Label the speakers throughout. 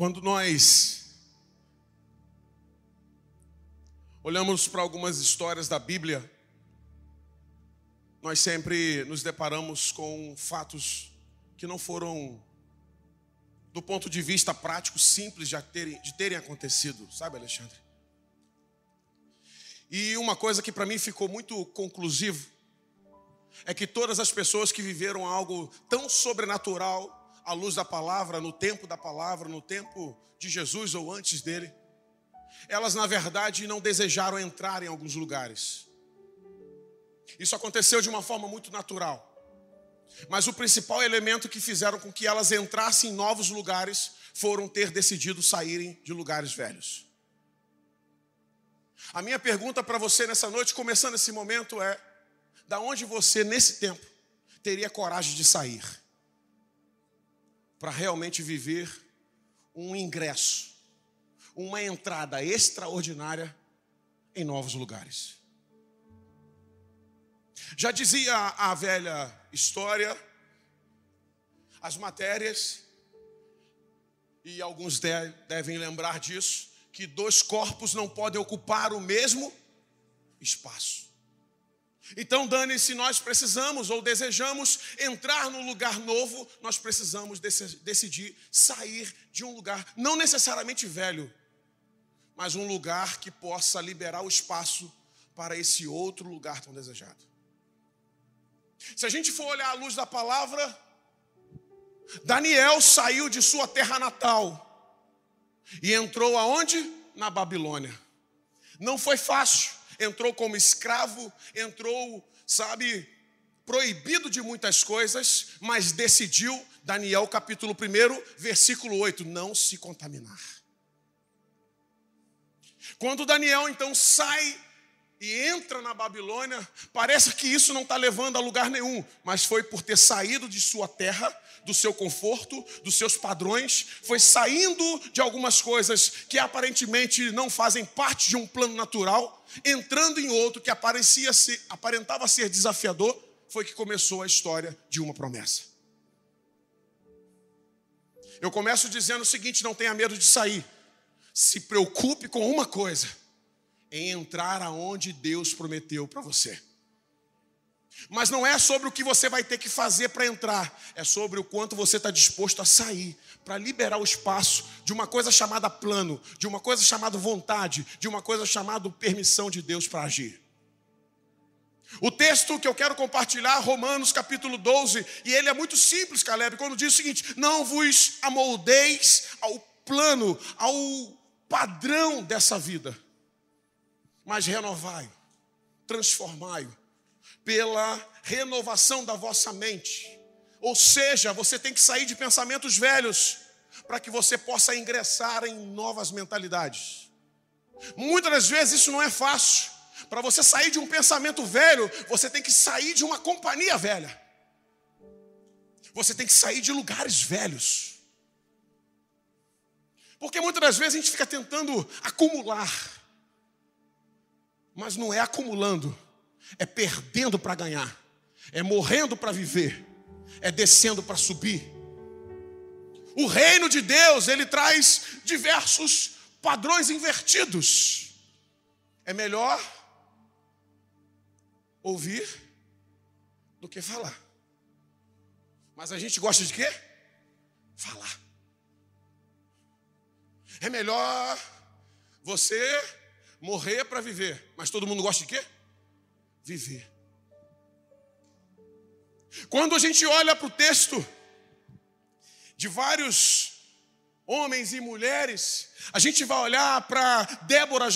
Speaker 1: Quando nós olhamos para algumas histórias da Bíblia, nós sempre nos deparamos com fatos que não foram, do ponto de vista prático, simples de terem, de terem acontecido, sabe, Alexandre? E uma coisa que para mim ficou muito conclusivo é que todas as pessoas que viveram algo tão sobrenatural à luz da palavra, no tempo da palavra, no tempo de Jesus ou antes dele, elas na verdade não desejaram entrar em alguns lugares. Isso aconteceu de uma forma muito natural. Mas o principal elemento que fizeram com que elas entrassem em novos lugares foram ter decidido saírem de lugares velhos. A minha pergunta para você nessa noite, começando esse momento, é: da onde você, nesse tempo, teria coragem de sair? Para realmente viver um ingresso, uma entrada extraordinária em novos lugares. Já dizia a velha história, as matérias, e alguns devem lembrar disso, que dois corpos não podem ocupar o mesmo espaço. Então, Dani, se nós precisamos ou desejamos entrar num lugar novo, nós precisamos decidir sair de um lugar, não necessariamente velho, mas um lugar que possa liberar o espaço para esse outro lugar tão desejado. Se a gente for olhar à luz da palavra, Daniel saiu de sua terra natal e entrou aonde? Na Babilônia. Não foi fácil entrou como escravo, entrou, sabe, proibido de muitas coisas, mas decidiu, Daniel capítulo 1, versículo 8, não se contaminar. Quando Daniel então sai e entra na Babilônia, parece que isso não está levando a lugar nenhum, mas foi por ter saído de sua terra, do seu conforto, dos seus padrões, foi saindo de algumas coisas que aparentemente não fazem parte de um plano natural, entrando em outro que aparecia ser, aparentava ser desafiador, foi que começou a história de uma promessa. Eu começo dizendo o seguinte: não tenha medo de sair, se preocupe com uma coisa em entrar aonde Deus prometeu para você. Mas não é sobre o que você vai ter que fazer para entrar, é sobre o quanto você está disposto a sair, para liberar o espaço de uma coisa chamada plano, de uma coisa chamada vontade, de uma coisa chamada permissão de Deus para agir. O texto que eu quero compartilhar, Romanos capítulo 12, e ele é muito simples, Caleb, quando diz o seguinte: Não vos amoldeis ao plano, ao padrão dessa vida mas renovai, transformai pela renovação da vossa mente. Ou seja, você tem que sair de pensamentos velhos para que você possa ingressar em novas mentalidades. Muitas das vezes isso não é fácil. Para você sair de um pensamento velho, você tem que sair de uma companhia velha. Você tem que sair de lugares velhos. Porque muitas das vezes a gente fica tentando acumular mas não é acumulando, é perdendo para ganhar, é morrendo para viver, é descendo para subir. O reino de Deus, ele traz diversos padrões invertidos. É melhor ouvir do que falar. Mas a gente gosta de quê? Falar. É melhor você morrer para viver. Mas todo mundo gosta de quê? Viver. Quando a gente olha para o texto de vários homens e mulheres, a gente vai olhar para Débora,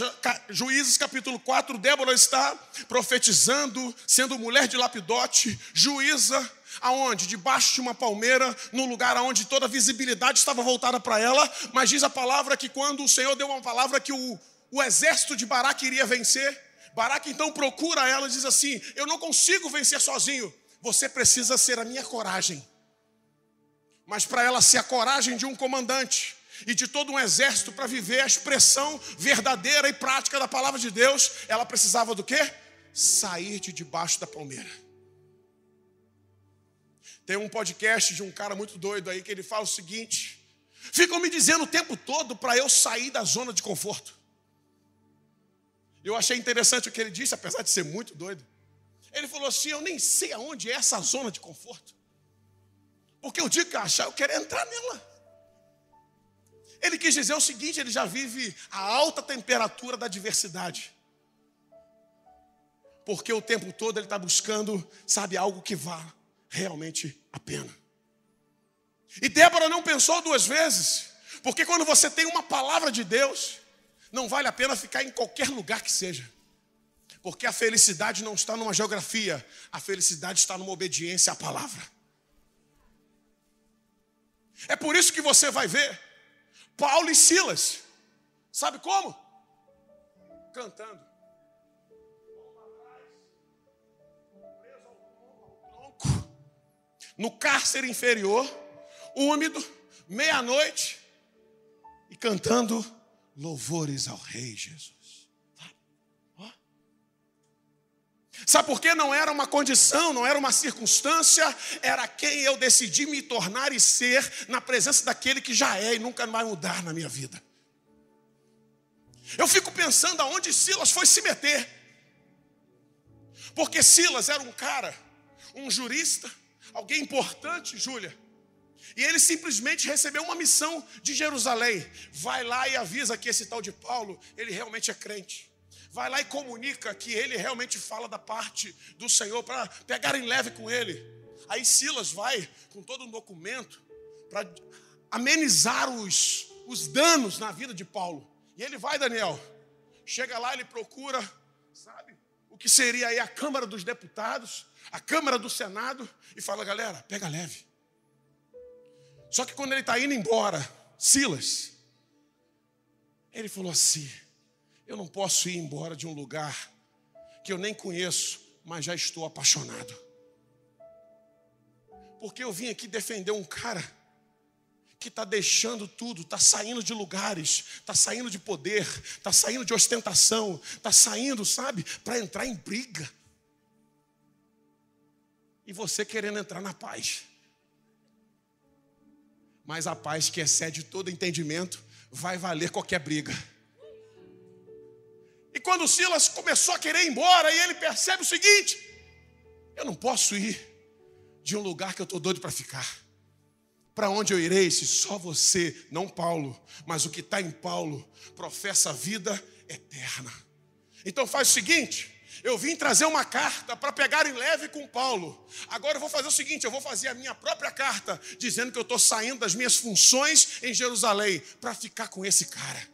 Speaker 1: Juízes capítulo 4, Débora está profetizando, sendo mulher de lapidote, juíza, aonde? Debaixo de uma palmeira, num lugar onde toda a visibilidade estava voltada para ela, mas diz a palavra que quando o Senhor deu uma palavra que o o exército de Baraque iria vencer. Baraque então procura ela e diz assim: Eu não consigo vencer sozinho, você precisa ser a minha coragem. Mas para ela ser a coragem de um comandante e de todo um exército para viver a expressão verdadeira e prática da palavra de Deus, ela precisava do quê? Sair de debaixo da palmeira. Tem um podcast de um cara muito doido aí que ele fala o seguinte: ficam me dizendo o tempo todo para eu sair da zona de conforto. Eu achei interessante o que ele disse, apesar de ser muito doido. Ele falou assim: Eu nem sei aonde é essa zona de conforto. Porque o dia que eu achar, eu quero entrar nela. Ele quis dizer o seguinte: ele já vive a alta temperatura da diversidade. Porque o tempo todo ele está buscando, sabe, algo que vá realmente a pena. E Débora não pensou duas vezes, porque quando você tem uma palavra de Deus, não vale a pena ficar em qualquer lugar que seja. Porque a felicidade não está numa geografia, a felicidade está numa obediência à palavra. É por isso que você vai ver Paulo e Silas. Sabe como? Cantando. No cárcere inferior, úmido, meia-noite, e cantando louvores ao Rei Jesus. Sabe por que não era uma condição, não era uma circunstância, era quem eu decidi me tornar e ser na presença daquele que já é e nunca vai mudar na minha vida. Eu fico pensando aonde Silas foi se meter. Porque Silas era um cara, um jurista, alguém importante, Júlia. E ele simplesmente recebeu uma missão de Jerusalém. Vai lá e avisa que esse tal de Paulo, ele realmente é crente vai lá e comunica que ele realmente fala da parte do Senhor para pegarem leve com ele. Aí Silas vai com todo um documento para amenizar os, os danos na vida de Paulo. E ele vai, Daniel, chega lá, ele procura, sabe, o que seria aí a Câmara dos Deputados, a Câmara do Senado, e fala, galera, pega leve. Só que quando ele está indo embora, Silas, ele falou assim: eu não posso ir embora de um lugar que eu nem conheço, mas já estou apaixonado. Porque eu vim aqui defender um cara que está deixando tudo, está saindo de lugares, está saindo de poder, está saindo de ostentação, está saindo, sabe, para entrar em briga. E você querendo entrar na paz. Mas a paz que excede todo entendimento vai valer qualquer briga. E quando Silas começou a querer ir embora, e ele percebe o seguinte: eu não posso ir de um lugar que eu estou doido para ficar. Para onde eu irei se só você, não Paulo, mas o que está em Paulo, professa a vida eterna? Então faz o seguinte: eu vim trazer uma carta para pegar em leve com Paulo. Agora eu vou fazer o seguinte: eu vou fazer a minha própria carta, dizendo que eu estou saindo das minhas funções em Jerusalém para ficar com esse cara.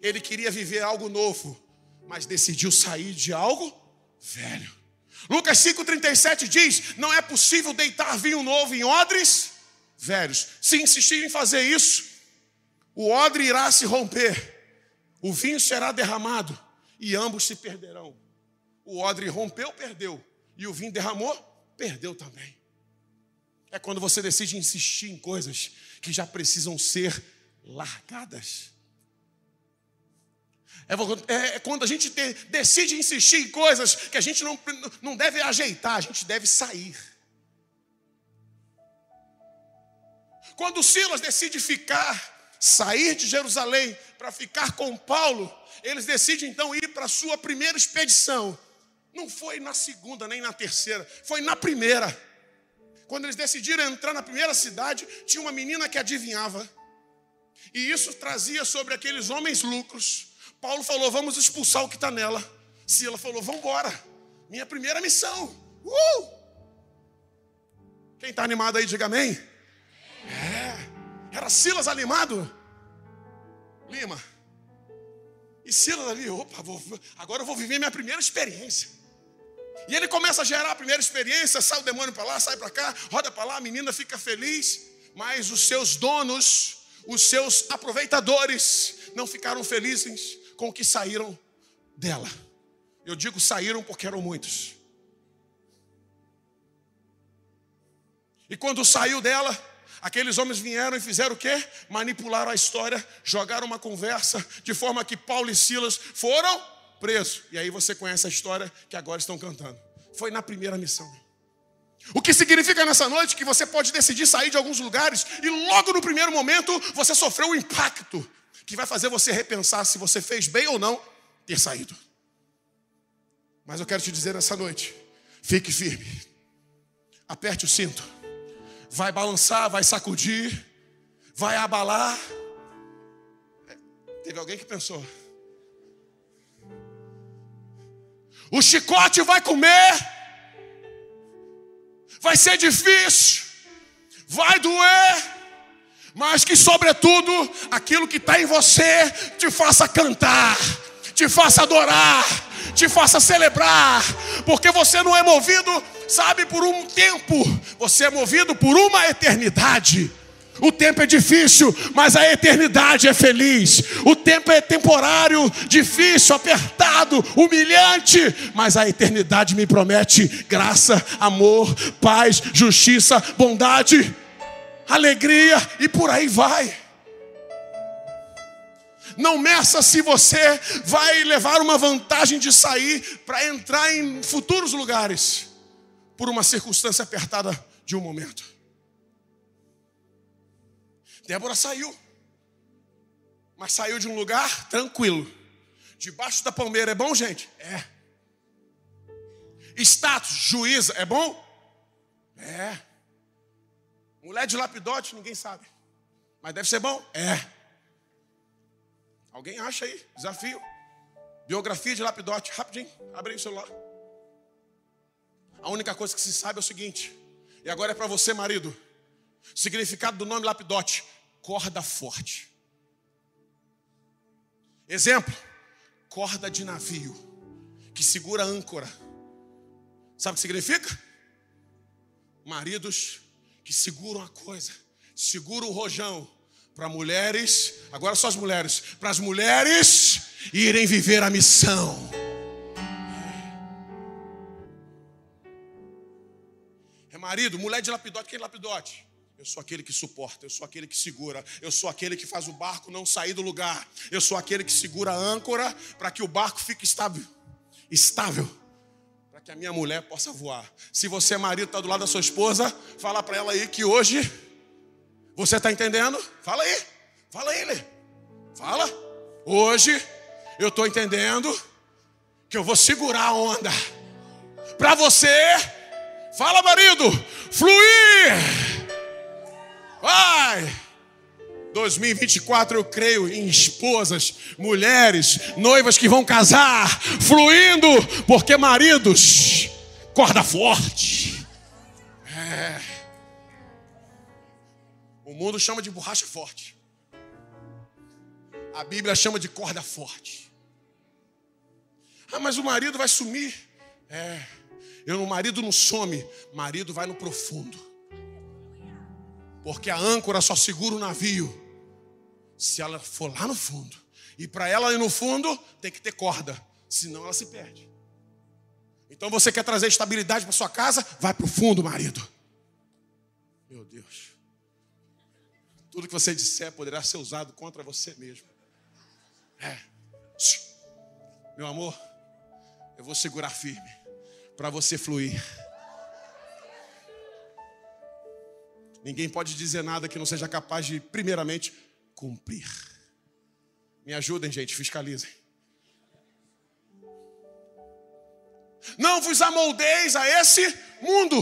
Speaker 1: Ele queria viver algo novo, mas decidiu sair de algo velho. Lucas 5,37 diz: Não é possível deitar vinho novo em odres velhos. Se insistir em fazer isso, o odre irá se romper, o vinho será derramado e ambos se perderão. O odre rompeu, perdeu, e o vinho derramou, perdeu também. É quando você decide insistir em coisas que já precisam ser largadas. É, é, é quando a gente te, decide insistir em coisas que a gente não, não deve ajeitar, a gente deve sair. Quando Silas decide ficar, sair de Jerusalém para ficar com Paulo, eles decidem então ir para a sua primeira expedição. Não foi na segunda nem na terceira, foi na primeira. Quando eles decidiram entrar na primeira cidade, tinha uma menina que adivinhava. E isso trazia sobre aqueles homens lucros. Paulo falou: vamos expulsar o que está nela. Sila falou: vamos embora. Minha primeira missão. Uh! Quem está animado aí, diga amém. É. Era Silas animado. Lima. E Silas ali, opa, vou, agora eu vou viver minha primeira experiência. E ele começa a gerar a primeira experiência, sai o demônio para lá, sai para cá, roda para lá, a menina fica feliz, mas os seus donos, os seus aproveitadores não ficaram felizes com que saíram dela. Eu digo saíram porque eram muitos. E quando saiu dela, aqueles homens vieram e fizeram o quê? Manipularam a história, jogaram uma conversa, de forma que Paulo e Silas foram presos. E aí você conhece a história que agora estão cantando. Foi na primeira missão. O que significa nessa noite que você pode decidir sair de alguns lugares e logo no primeiro momento você sofreu um impacto que vai fazer você repensar se você fez bem ou não ter saído. Mas eu quero te dizer nessa noite: fique firme, aperte o cinto, vai balançar, vai sacudir, vai abalar. Teve alguém que pensou. O chicote vai comer, vai ser difícil, vai doer, mas que, sobretudo, aquilo que está em você te faça cantar, te faça adorar, te faça celebrar, porque você não é movido, sabe, por um tempo, você é movido por uma eternidade. O tempo é difícil, mas a eternidade é feliz. O tempo é temporário, difícil, apertado, humilhante, mas a eternidade me promete graça, amor, paz, justiça, bondade, alegria e por aí vai. Não meça se você vai levar uma vantagem de sair para entrar em futuros lugares por uma circunstância apertada de um momento. Débora saiu, mas saiu de um lugar tranquilo. Debaixo da palmeira é bom, gente? É. Status, juíza, é bom? É. Mulher de lapidote, ninguém sabe. Mas deve ser bom? É. Alguém acha aí? Desafio. Biografia de lapidote, rapidinho, abre aí o celular. A única coisa que se sabe é o seguinte, e agora é para você, marido. Significado do nome lapidote: corda forte. Exemplo: corda de navio que segura âncora. Sabe o que significa? Maridos que seguram a coisa, seguram o rojão para mulheres, agora só as mulheres, para as mulheres irem viver a missão. É marido, mulher de lapidote, quem é lapidote? Eu sou aquele que suporta, eu sou aquele que segura, eu sou aquele que faz o barco não sair do lugar, eu sou aquele que segura a âncora para que o barco fique estável, estável, para que a minha mulher possa voar. Se você é marido, está do lado da sua esposa, fala para ela aí que hoje, você está entendendo? Fala aí, fala aí, Lê. Fala. Hoje eu estou entendendo que eu vou segurar a onda para você. Fala, marido, fluir Vai! 2024 eu creio em esposas, mulheres, noivas que vão casar, fluindo, porque maridos, corda forte. É. O mundo chama de borracha forte. A Bíblia chama de corda forte. Ah, mas o marido vai sumir. É. Eu, o marido não some, marido vai no profundo. Porque a âncora só segura o navio se ela for lá no fundo. E para ela ir no fundo, tem que ter corda, senão ela se perde. Então você quer trazer estabilidade para sua casa? Vai para o fundo, marido. Meu Deus. Tudo que você disser poderá ser usado contra você mesmo. É. Meu amor, eu vou segurar firme para você fluir. Ninguém pode dizer nada que não seja capaz de, primeiramente, cumprir. Me ajudem, gente, fiscalizem. Não vos amoldeis a esse mundo,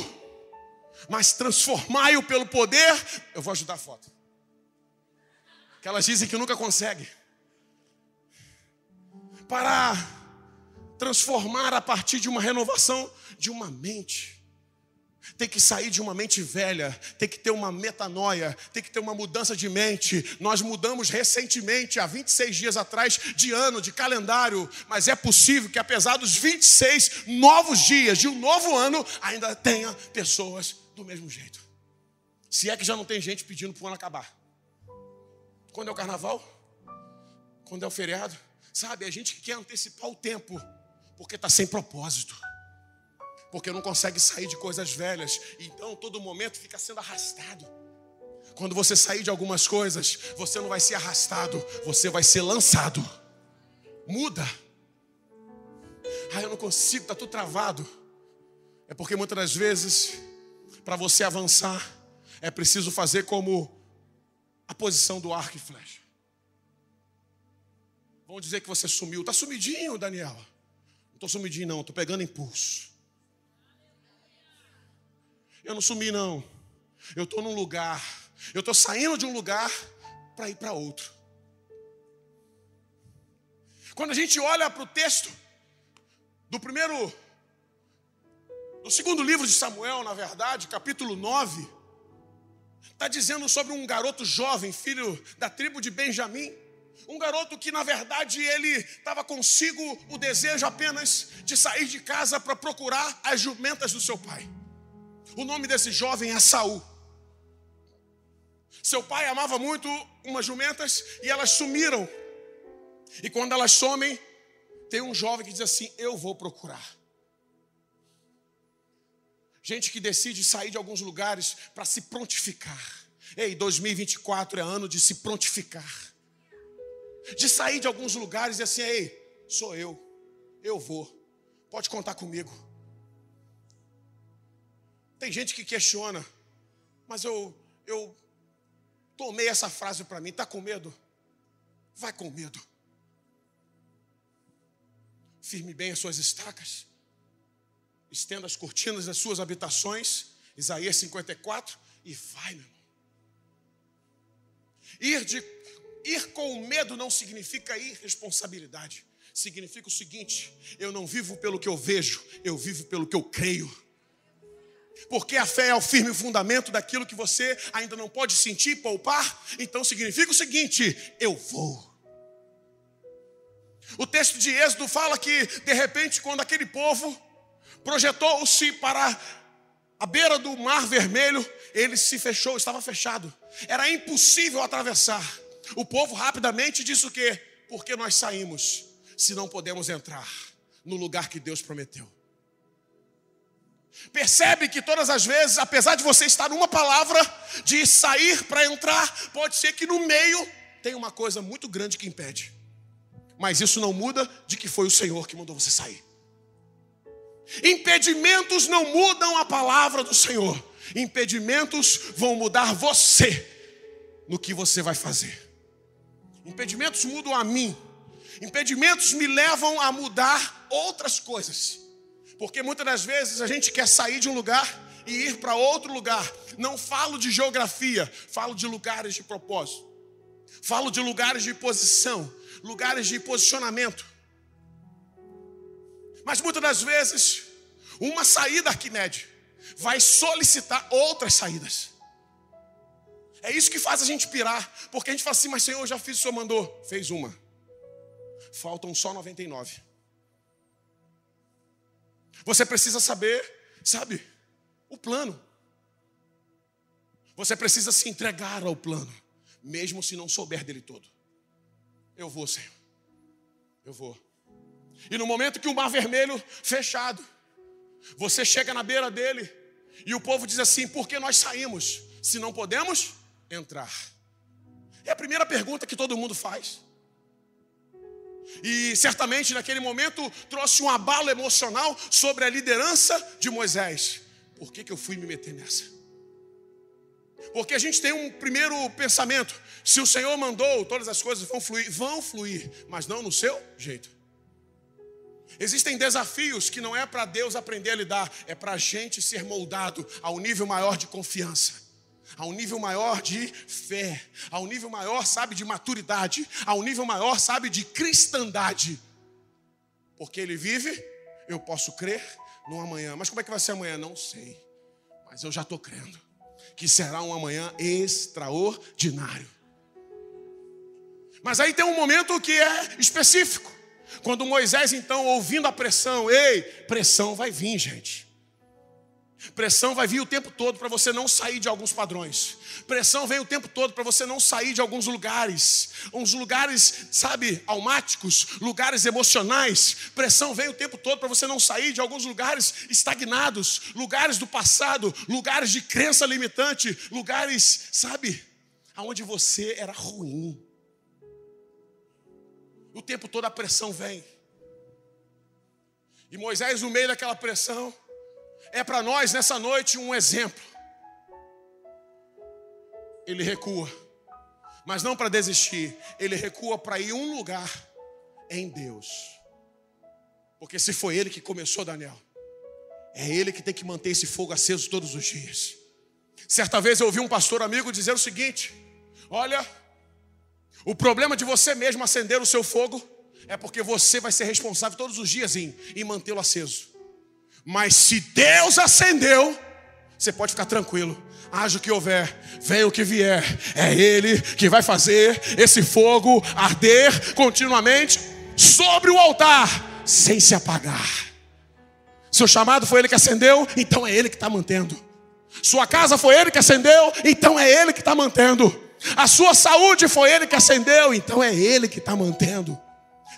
Speaker 1: mas transformai-o pelo poder. Eu vou ajudar a foto. Que elas dizem que nunca conseguem. Para transformar a partir de uma renovação de uma mente tem que sair de uma mente velha, tem que ter uma metanoia, tem que ter uma mudança de mente. Nós mudamos recentemente, há 26 dias atrás, de ano, de calendário, mas é possível que, apesar dos 26 novos dias de um novo ano, ainda tenha pessoas do mesmo jeito. Se é que já não tem gente pedindo para o ano acabar. Quando é o carnaval? Quando é o feriado? Sabe, a gente que quer antecipar o tempo, porque está sem propósito porque não consegue sair de coisas velhas, então todo momento fica sendo arrastado. Quando você sair de algumas coisas, você não vai ser arrastado, você vai ser lançado. Muda. Ah, eu não consigo, está tudo travado. É porque muitas das vezes Para você avançar, é preciso fazer como a posição do arco e flecha. Vão dizer que você sumiu. Está sumidinho, Daniel. Não estou sumidinho, não. Estou pegando impulso. Eu não sumi, não. Eu estou num lugar. Eu estou saindo de um lugar para ir para outro. Quando a gente olha para o texto do primeiro, do segundo livro de Samuel, na verdade, capítulo 9, está dizendo sobre um garoto jovem, filho da tribo de Benjamim. Um garoto que, na verdade, ele estava consigo o desejo apenas de sair de casa para procurar as jumentas do seu pai. O nome desse jovem é Saul. Seu pai amava muito umas jumentas e elas sumiram. E quando elas somem, tem um jovem que diz assim: Eu vou procurar. Gente que decide sair de alguns lugares para se prontificar. Ei, 2024 é ano de se prontificar. De sair de alguns lugares e assim, ei, sou eu, eu vou, pode contar comigo. Tem gente que questiona, mas eu, eu tomei essa frase para mim, está com medo? Vai com medo. Firme bem as suas estacas, estenda as cortinas das suas habitações, Isaías 54, e vai, meu irmão. Ir, de, ir com medo não significa irresponsabilidade. Significa o seguinte: eu não vivo pelo que eu vejo, eu vivo pelo que eu creio. Porque a fé é o firme fundamento daquilo que você ainda não pode sentir, poupar. Então significa o seguinte: eu vou. O texto de Êxodo fala que, de repente, quando aquele povo projetou-se para a beira do mar vermelho, ele se fechou, estava fechado. Era impossível atravessar. O povo rapidamente disse o quê? Porque nós saímos, se não podemos entrar no lugar que Deus prometeu. Percebe que todas as vezes, apesar de você estar numa palavra de sair para entrar, pode ser que no meio tem uma coisa muito grande que impede. Mas isso não muda de que foi o Senhor que mandou você sair. Impedimentos não mudam a palavra do Senhor. Impedimentos vão mudar você no que você vai fazer. Impedimentos mudam a mim. Impedimentos me levam a mudar outras coisas. Porque muitas das vezes a gente quer sair de um lugar e ir para outro lugar. Não falo de geografia, falo de lugares de propósito. Falo de lugares de posição, lugares de posicionamento. Mas muitas das vezes, uma saída Arquimedes vai solicitar outras saídas. É isso que faz a gente pirar, porque a gente fala assim, mas Senhor, já fiz o Senhor mandou. Fez uma. Faltam só 99. Você precisa saber, sabe, o plano. Você precisa se entregar ao plano, mesmo se não souber dele todo. Eu vou, Senhor. Eu vou. E no momento que o mar vermelho fechado, você chega na beira dele e o povo diz assim: por que nós saímos se não podemos entrar? É a primeira pergunta que todo mundo faz. E certamente naquele momento trouxe um abalo emocional sobre a liderança de Moisés. Por que, que eu fui me meter nessa? Porque a gente tem um primeiro pensamento: se o Senhor mandou, todas as coisas vão fluir, vão fluir, mas não no seu jeito. Existem desafios que não é para Deus aprender a lidar, é para a gente ser moldado a um nível maior de confiança a um nível maior de fé, a um nível maior, sabe, de maturidade, a um nível maior, sabe, de cristandade. Porque ele vive, eu posso crer no amanhã. Mas como é que vai ser amanhã? Não sei. Mas eu já estou crendo que será um amanhã extraordinário. Mas aí tem um momento que é específico. Quando Moisés, então, ouvindo a pressão, ei, pressão vai vir, gente. Pressão vai vir o tempo todo para você não sair de alguns padrões. Pressão vem o tempo todo para você não sair de alguns lugares. Uns lugares, sabe, almáticos, lugares emocionais. Pressão vem o tempo todo para você não sair de alguns lugares estagnados, lugares do passado, lugares de crença limitante, lugares, sabe, aonde você era ruim. O tempo todo a pressão vem. E Moisés, no meio daquela pressão, é para nós nessa noite um exemplo. ele recua. Mas não para desistir, ele recua para ir um lugar em Deus. Porque se foi ele que começou, Daniel, é ele que tem que manter esse fogo aceso todos os dias. Certa vez eu ouvi um pastor amigo dizer o seguinte: Olha, o problema de você mesmo acender o seu fogo é porque você vai ser responsável todos os dias em, em mantê-lo aceso. Mas se Deus acendeu, você pode ficar tranquilo. Haja o que houver, venha o que vier, é Ele que vai fazer esse fogo arder continuamente sobre o altar, sem se apagar. Seu chamado foi Ele que acendeu, então é Ele que está mantendo. Sua casa foi Ele que acendeu, então é Ele que está mantendo. A sua saúde foi Ele que acendeu, então é Ele que está mantendo.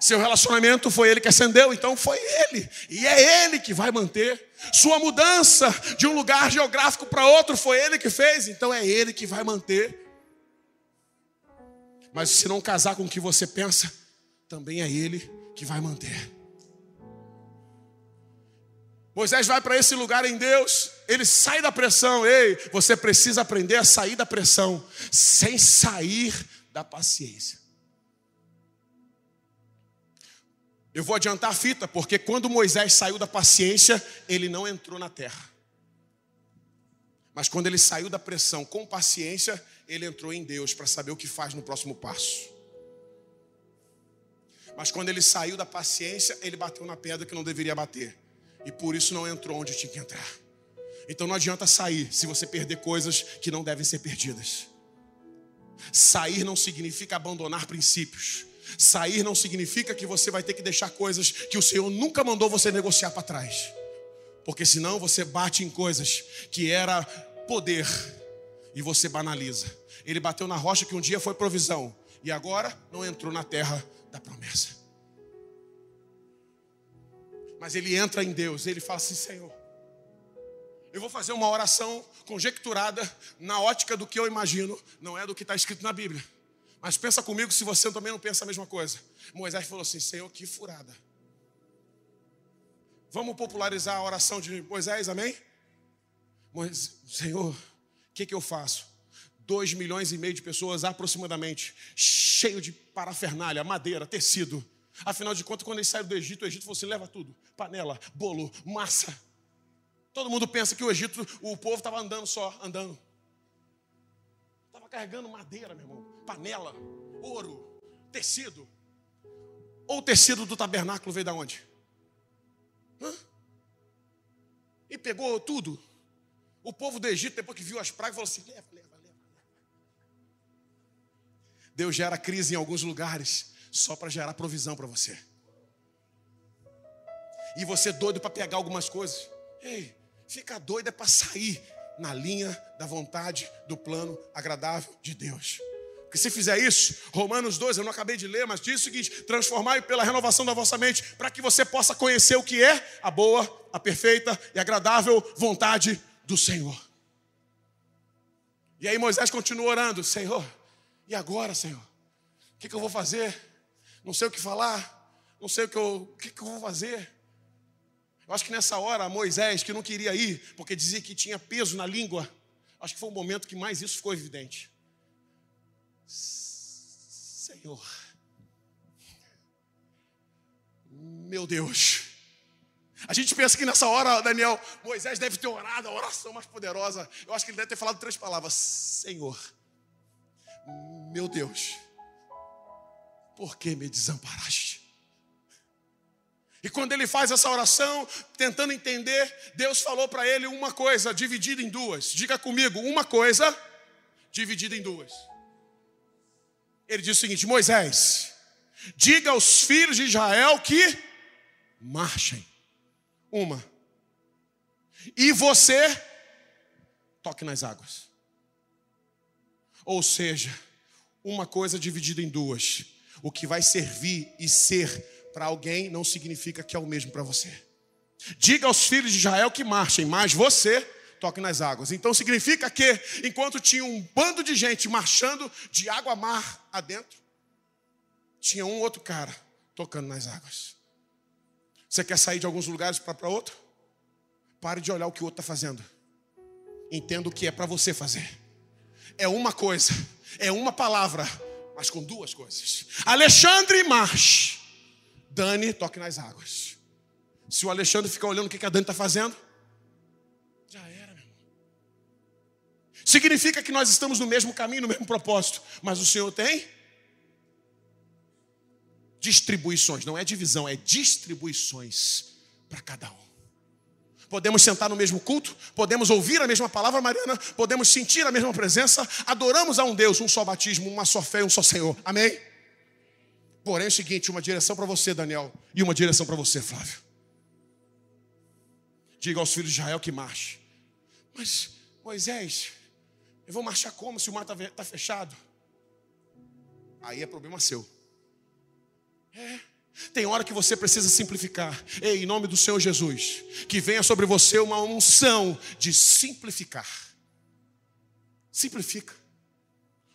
Speaker 1: Seu relacionamento foi ele que acendeu, então foi ele. E é ele que vai manter. Sua mudança de um lugar geográfico para outro foi ele que fez, então é ele que vai manter. Mas se não casar com o que você pensa, também é ele que vai manter. Moisés vai para esse lugar em Deus, ele sai da pressão. Ei, você precisa aprender a sair da pressão, sem sair da paciência. Eu vou adiantar a fita, porque quando Moisés saiu da paciência, ele não entrou na terra. Mas quando ele saiu da pressão com paciência, ele entrou em Deus para saber o que faz no próximo passo. Mas quando ele saiu da paciência, ele bateu na pedra que não deveria bater. E por isso não entrou onde tinha que entrar. Então não adianta sair se você perder coisas que não devem ser perdidas. Sair não significa abandonar princípios. Sair não significa que você vai ter que deixar coisas que o Senhor nunca mandou você negociar para trás. Porque senão você bate em coisas que era poder e você banaliza. Ele bateu na rocha que um dia foi provisão e agora não entrou na terra da promessa. Mas ele entra em Deus, ele fala assim: Senhor, eu vou fazer uma oração conjecturada na ótica do que eu imagino, não é do que está escrito na Bíblia. Mas pensa comigo se você também não pensa a mesma coisa. Moisés falou assim: Senhor, que furada. Vamos popularizar a oração de Moisés, amém? Senhor, o que, que eu faço? Dois milhões e meio de pessoas aproximadamente, cheio de parafernália, madeira, tecido. Afinal de contas, quando eles saíram do Egito, o Egito falou assim: leva tudo: panela, bolo, massa. Todo mundo pensa que o Egito, o povo estava andando só, andando carregando madeira, meu irmão, panela, ouro, tecido. Ou o tecido do tabernáculo veio da onde? Hã? E pegou tudo. O povo do Egito, depois que viu as pragas, falou assim: leva, leva, leva. Deus gera crise em alguns lugares só para gerar provisão para você. E você doido para pegar algumas coisas. Ei, fica doido é para sair na linha da vontade do plano agradável de Deus. Porque se fizer isso, Romanos 2, eu não acabei de ler, mas diz o seguinte: transformai pela renovação da vossa mente, para que você possa conhecer o que é a boa, a perfeita e agradável vontade do Senhor. E aí Moisés continua orando: Senhor, e agora, Senhor? O que, que eu vou fazer? Não sei o que falar, não sei o que eu, o que, que eu vou fazer. Eu acho que nessa hora, Moisés, que não queria ir, porque dizia que tinha peso na língua, acho que foi o momento que mais isso ficou evidente. Senhor, meu Deus. A gente pensa que nessa hora, Daniel, Moisés deve ter orado a oração mais poderosa. Eu acho que ele deve ter falado três palavras: Senhor, meu Deus, por que me desamparaste? E quando ele faz essa oração, tentando entender, Deus falou para ele uma coisa dividida em duas. Diga comigo, uma coisa dividida em duas. Ele diz o seguinte: Moisés, diga aos filhos de Israel que marchem. Uma. E você toque nas águas. Ou seja, uma coisa dividida em duas. O que vai servir e ser para alguém não significa que é o mesmo para você. Diga aos filhos de Israel que marchem, mas você toque nas águas. Então significa que, enquanto tinha um bando de gente marchando de água a mar adentro, tinha um outro cara tocando nas águas. Você quer sair de alguns lugares para outro? Pare de olhar o que o outro está fazendo. Entenda o que é para você fazer. é uma coisa, é uma palavra, mas com duas coisas. Alexandre marche. Dani toque nas águas. Se o Alexandre ficar olhando o que a Dani está fazendo, já era, meu irmão. Significa que nós estamos no mesmo caminho, no mesmo propósito, mas o Senhor tem distribuições, não é divisão, é distribuições para cada um. Podemos sentar no mesmo culto, podemos ouvir a mesma palavra, Mariana, podemos sentir a mesma presença, adoramos a um Deus, um só batismo, uma só fé, um só Senhor. Amém? Porém é o seguinte, uma direção para você, Daniel, e uma direção para você, Flávio. Diga aos filhos de Israel que marche. Mas, Moisés, eu vou marchar como se o mar está tá fechado? Aí é problema seu. É. Tem hora que você precisa simplificar. Ei, em nome do Senhor Jesus, que venha sobre você uma unção de simplificar. Simplifica,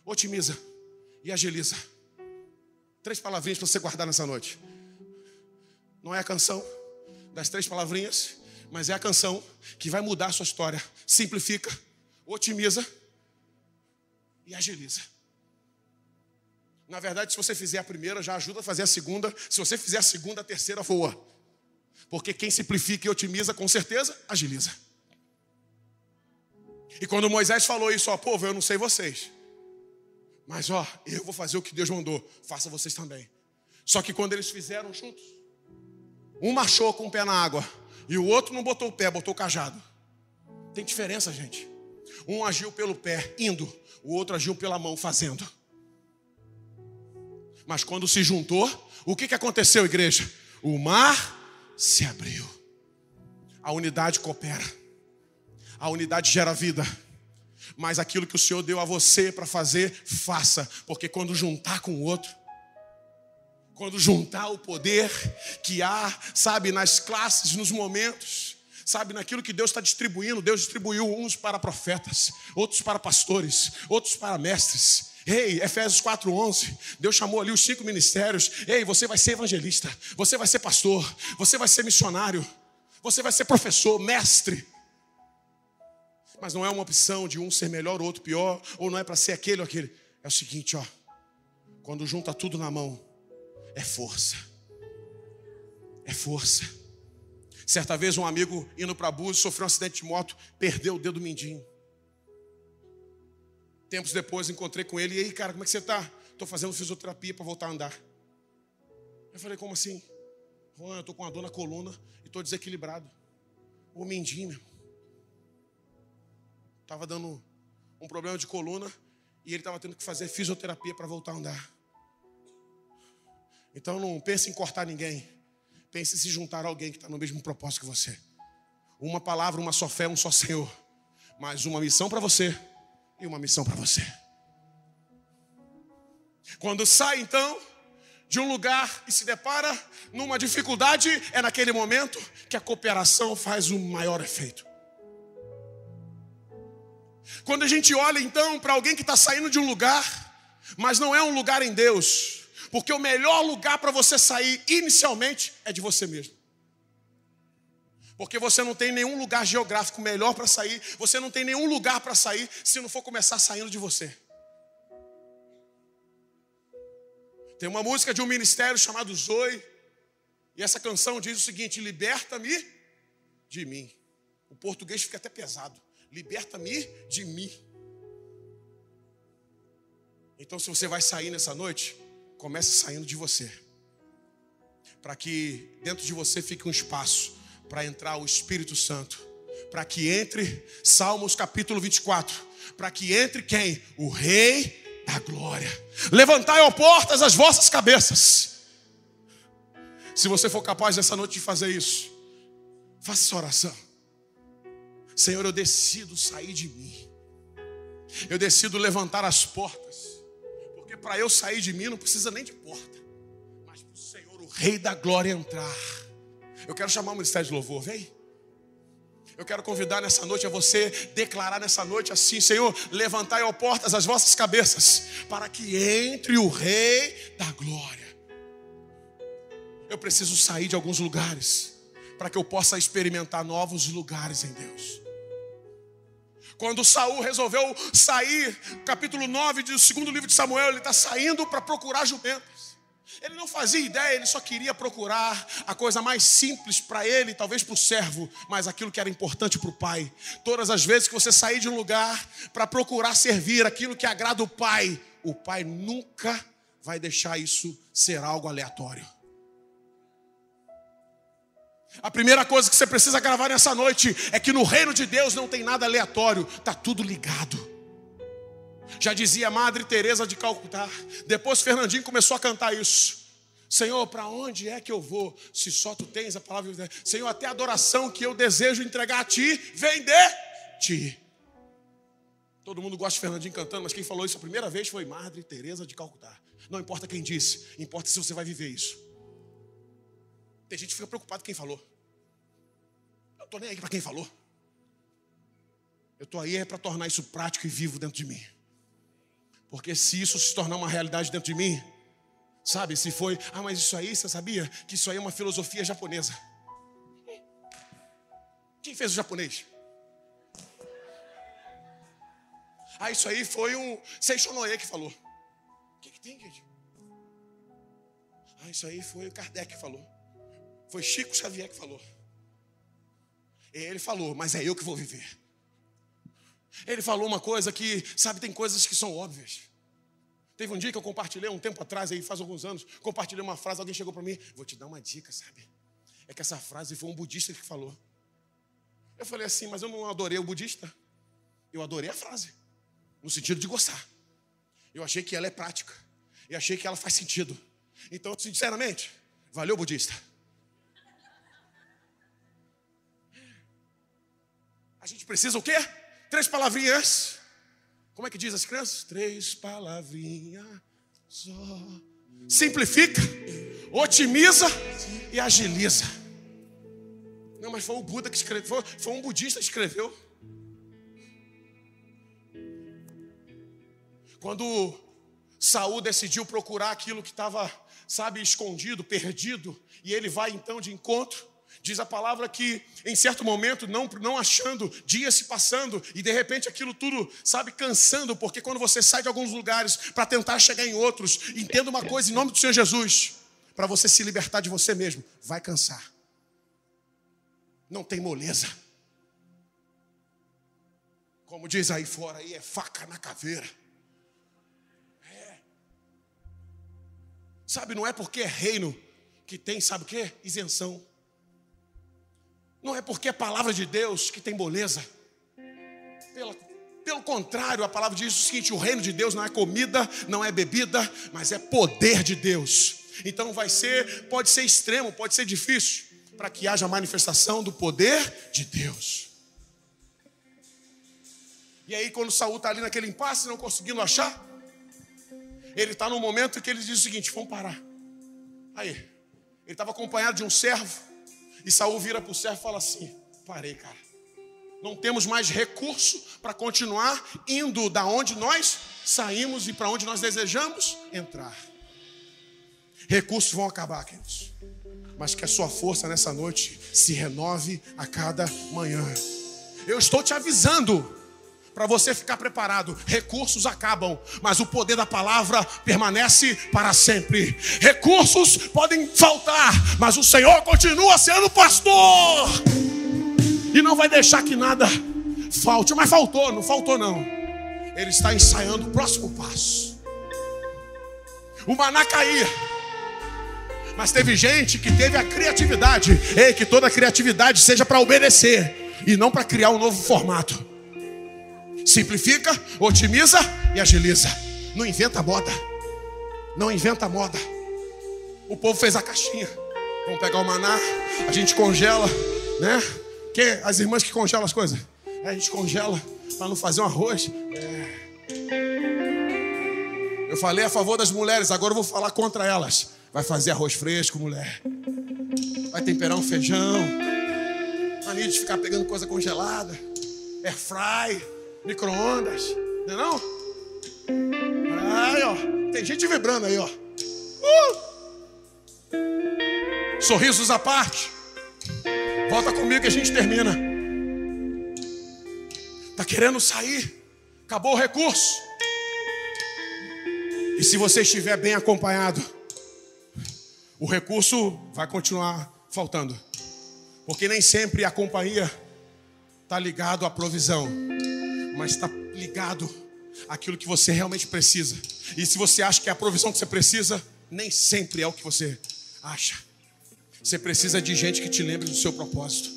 Speaker 1: otimiza e agiliza. Três palavrinhas para você guardar nessa noite. Não é a canção das três palavrinhas, mas é a canção que vai mudar a sua história. Simplifica, otimiza e agiliza. Na verdade, se você fizer a primeira, já ajuda a fazer a segunda. Se você fizer a segunda, a terceira voa. Porque quem simplifica e otimiza, com certeza, agiliza. E quando Moisés falou isso, ó, povo, eu não sei vocês. Mas ó, eu vou fazer o que Deus mandou, faça vocês também. Só que quando eles fizeram juntos, um marchou com o pé na água e o outro não botou o pé, botou o cajado. Tem diferença, gente. Um agiu pelo pé, indo, o outro agiu pela mão, fazendo. Mas quando se juntou, o que, que aconteceu, igreja? O mar se abriu. A unidade coopera. A unidade gera vida. Mas aquilo que o Senhor deu a você para fazer, faça. Porque quando juntar com o outro, quando juntar o poder que há, sabe, nas classes, nos momentos, sabe, naquilo que Deus está distribuindo, Deus distribuiu uns para profetas, outros para pastores, outros para mestres, Ei, Efésios 4:11, Deus chamou ali os cinco ministérios. Ei, você vai ser evangelista, você vai ser pastor, você vai ser missionário, você vai ser professor, mestre. Mas não é uma opção de um ser melhor, outro pior, ou não é para ser aquele ou aquele. É o seguinte, ó. Quando junta tudo na mão, é força. É força. Certa vez um amigo indo para Búzios sofreu um acidente de moto, perdeu o dedo mindinho. Tempos depois encontrei com ele, e aí, cara, como é que você está? Estou fazendo fisioterapia para voltar a andar. Eu falei, como assim? Juan, eu estou com uma dor na coluna e estou desequilibrado. O mindinho, meu. Estava dando um problema de coluna e ele estava tendo que fazer fisioterapia para voltar a andar. Então não pense em cortar ninguém. Pense em se juntar a alguém que está no mesmo propósito que você. Uma palavra, uma só fé, um só Senhor. Mas uma missão para você e uma missão para você. Quando sai então de um lugar e se depara numa dificuldade, é naquele momento que a cooperação faz o maior efeito. Quando a gente olha então para alguém que está saindo de um lugar, mas não é um lugar em Deus, porque o melhor lugar para você sair inicialmente é de você mesmo. Porque você não tem nenhum lugar geográfico melhor para sair, você não tem nenhum lugar para sair se não for começar saindo de você. Tem uma música de um ministério chamado Zoe, e essa canção diz o seguinte: Liberta-me de mim. O português fica até pesado. Liberta-me de mim. Então, se você vai sair nessa noite, comece saindo de você, para que dentro de você fique um espaço para entrar o Espírito Santo, para que entre Salmos capítulo 24, para que entre quem? O Rei da Glória. Levantai, ó portas, as vossas cabeças. Se você for capaz nessa noite de fazer isso, faça essa oração. Senhor, eu decido sair de mim. Eu decido levantar as portas. Porque para eu sair de mim não precisa nem de porta. Mas para o Senhor, o Rei da Glória, entrar eu quero chamar o ministério de louvor, vem. Eu quero convidar nessa noite a você declarar nessa noite assim: Senhor, levantai ao portas as vossas cabeças, para que entre o Rei da Glória. Eu preciso sair de alguns lugares, para que eu possa experimentar novos lugares em Deus. Quando Saul resolveu sair, capítulo 9 do segundo livro de Samuel, ele está saindo para procurar jumentas. Ele não fazia ideia, ele só queria procurar a coisa mais simples para ele, talvez para o servo, mas aquilo que era importante para o pai. Todas as vezes que você sair de um lugar para procurar servir aquilo que agrada o pai, o pai nunca vai deixar isso ser algo aleatório. A primeira coisa que você precisa gravar nessa noite é que no reino de Deus não tem nada aleatório, está tudo ligado. Já dizia Madre Teresa de Calcutá. Depois Fernandinho começou a cantar isso. Senhor, para onde é que eu vou? Se só tu tens a palavra. Senhor, até a adoração que eu desejo entregar a ti, vem de ti. Todo mundo gosta de Fernandinho cantando, mas quem falou isso a primeira vez foi Madre Teresa de Calcutá. Não importa quem disse, importa se você vai viver isso. Tem gente que fica preocupado com quem falou. Eu estou nem aí para quem falou. Eu estou aí é para tornar isso prático e vivo dentro de mim. Porque se isso se tornar uma realidade dentro de mim, sabe, se foi, ah, mas isso aí, você sabia que isso aí é uma filosofia japonesa? Quem fez o japonês? Ah, isso aí foi um Seishonoye que falou. O que, que tem, gente? Ah, isso aí foi o Kardec que falou. Foi Chico Xavier que falou. Ele falou, mas é eu que vou viver. Ele falou uma coisa que, sabe, tem coisas que são óbvias. Teve um dia que eu compartilhei, um tempo atrás, aí faz alguns anos, compartilhei uma frase, alguém chegou para mim, vou te dar uma dica, sabe? É que essa frase foi um budista que falou. Eu falei assim, mas eu não adorei o budista. Eu adorei a frase, no sentido de gostar. Eu achei que ela é prática. Eu achei que ela faz sentido. Então, sinceramente, valeu, budista. A gente precisa o quê? Três palavrinhas. Como é que diz as crianças? Três palavrinhas só. Simplifica, otimiza e agiliza. Não, mas foi o Buda que escreveu, foi, foi um budista que escreveu. Quando Saul decidiu procurar aquilo que estava, sabe, escondido, perdido, e ele vai então de encontro, Diz a palavra que em certo momento, não, não achando, dias se passando, e de repente aquilo tudo, sabe, cansando, porque quando você sai de alguns lugares para tentar chegar em outros, entenda uma coisa em nome do Senhor Jesus, para você se libertar de você mesmo, vai cansar. Não tem moleza. Como diz aí fora, aí é faca na caveira. É. Sabe, não é porque é reino que tem, sabe o que? Isenção. Não é porque é palavra de Deus que tem moleza. Pela, pelo contrário, a palavra diz o seguinte: o reino de Deus não é comida, não é bebida, mas é poder de Deus. Então vai ser, pode ser extremo, pode ser difícil, para que haja manifestação do poder de Deus. E aí, quando Saul está ali naquele impasse, não conseguindo achar, ele está num momento que ele diz o seguinte: vamos parar. Aí, ele estava acompanhado de um servo e Saul vira para o servo e fala assim: parei, cara. Não temos mais recurso para continuar indo da onde nós saímos e para onde nós desejamos entrar. Recursos vão acabar, queridos. Mas que a sua força nessa noite se renove a cada manhã. Eu estou te avisando para você ficar preparado. Recursos acabam, mas o poder da palavra permanece para sempre. Recursos podem faltar, mas o Senhor continua sendo pastor. E não vai deixar que nada falte. Mas faltou, não faltou não. Ele está ensaiando o próximo passo. O maná caía. Mas teve gente que teve a criatividade. Ei, que toda criatividade seja para obedecer e não para criar um novo formato simplifica, otimiza e agiliza. Não inventa moda. Não inventa moda. O povo fez a caixinha. Vamos pegar o maná, a gente congela, né? Quem, as irmãs que congelam as coisas? É, a gente congela para não fazer um arroz. É. Eu falei a favor das mulheres, agora eu vou falar contra elas. Vai fazer arroz fresco, mulher. Vai temperar um feijão. Mania de ficar pegando coisa congelada. Air fry micro-ondas, não é não? Aí, ó, tem gente vibrando aí, ó. Uh! Sorrisos à parte. Volta comigo que a gente termina. Está querendo sair, acabou o recurso. E se você estiver bem acompanhado, o recurso vai continuar faltando. Porque nem sempre a companhia está ligado à provisão, mas está ligado àquilo que você realmente precisa. E se você acha que é a provisão que você precisa, nem sempre é o que você acha. Você precisa de gente que te lembre do seu propósito.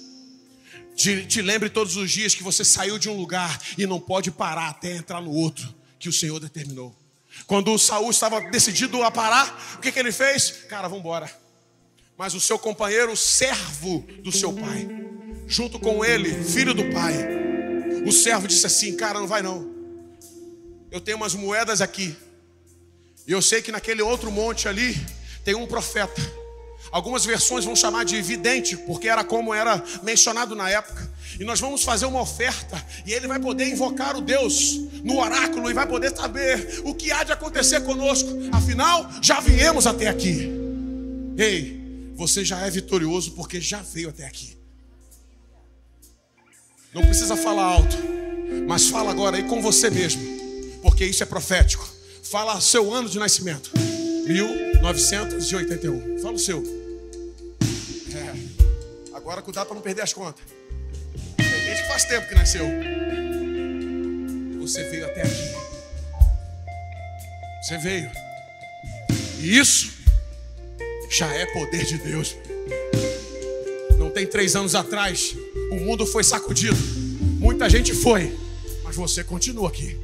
Speaker 1: Te, te lembre todos os dias que você saiu de um lugar e não pode parar até entrar no outro que o Senhor determinou. Quando Saul estava decidido a parar, o que, que ele fez? Cara, vamos embora. Mas o seu companheiro, servo do seu pai, junto com ele, filho do pai, o servo disse assim: Cara, não vai não. Eu tenho umas moedas aqui. E eu sei que naquele outro monte ali tem um profeta. Algumas versões vão chamar de vidente, porque era como era mencionado na época. E nós vamos fazer uma oferta, e ele vai poder invocar o Deus no oráculo e vai poder saber o que há de acontecer conosco. Afinal, já viemos até aqui. Ei, você já é vitorioso porque já veio até aqui. Não precisa falar alto, mas fala agora aí com você mesmo, porque isso é profético. Fala seu ano de nascimento. 1981. Fala o seu. É. Agora cuidado para não perder as contas. Tem gente que faz tempo que nasceu. Você veio até aqui. Você veio. E isso já é poder de Deus. Não tem três anos atrás, o mundo foi sacudido. Muita gente foi, mas você continua aqui.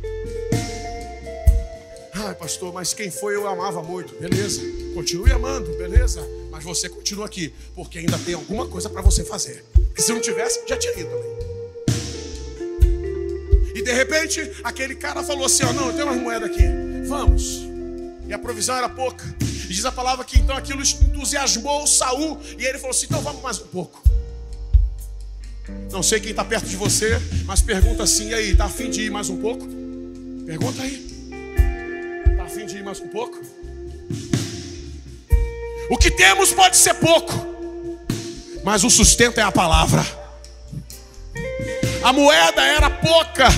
Speaker 1: Ai, pastor, mas quem foi eu amava muito. Beleza, continue amando, beleza. Mas você continua aqui, porque ainda tem alguma coisa para você fazer. Porque se não tivesse, já tinha ido também. E de repente, aquele cara falou assim: Ó, não, eu tenho umas moedas aqui, vamos. E a provisão era pouca. E diz a palavra que então aquilo entusiasmou Saul. E ele falou assim: então vamos mais um pouco. Não sei quem está perto de você, mas pergunta assim: e aí, está afim de ir mais um pouco? Pergunta aí afim de ir mais um pouco? O que temos pode ser pouco, mas o sustento é a palavra. A moeda era pouca,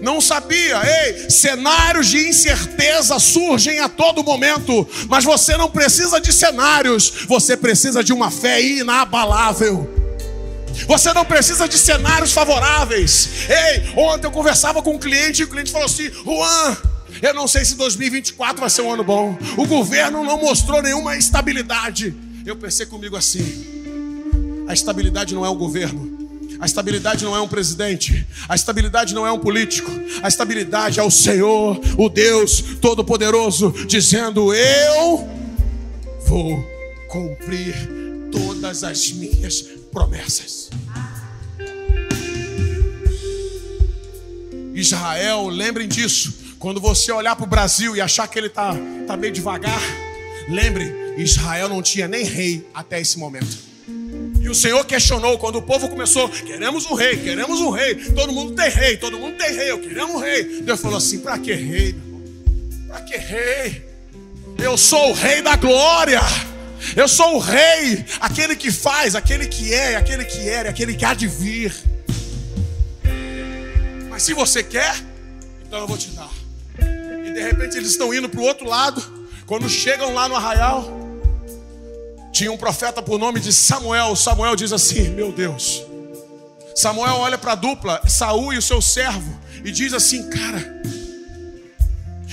Speaker 1: não sabia, ei, cenários de incerteza surgem a todo momento, mas você não precisa de cenários, você precisa de uma fé inabalável. Você não precisa de cenários favoráveis. Ei, ontem eu conversava com um cliente e o cliente falou assim: Juan, eu não sei se 2024 vai ser um ano bom. O governo não mostrou nenhuma estabilidade. Eu pensei comigo assim: a estabilidade não é o governo. A estabilidade não é um presidente, a estabilidade não é um político, a estabilidade é o Senhor, o Deus Todo-Poderoso, dizendo: Eu vou cumprir todas as minhas promessas. Israel, lembrem disso, quando você olhar para o Brasil e achar que ele está tá meio devagar, lembre, Israel não tinha nem rei até esse momento. E o Senhor questionou quando o povo começou: queremos um rei, queremos um rei, todo mundo tem rei, todo mundo tem rei, eu queria um rei. Deus falou assim: para que rei? Para que rei? Eu sou o rei da glória. Eu sou o rei, aquele que faz, aquele que é, aquele que era, aquele que há de vir. Mas se você quer, então eu vou te dar de repente eles estão indo para o outro lado. Quando chegam lá no arraial, tinha um profeta por nome de Samuel. Samuel diz assim: Meu Deus. Samuel olha para a dupla, Saul e o seu servo, e diz assim: Cara,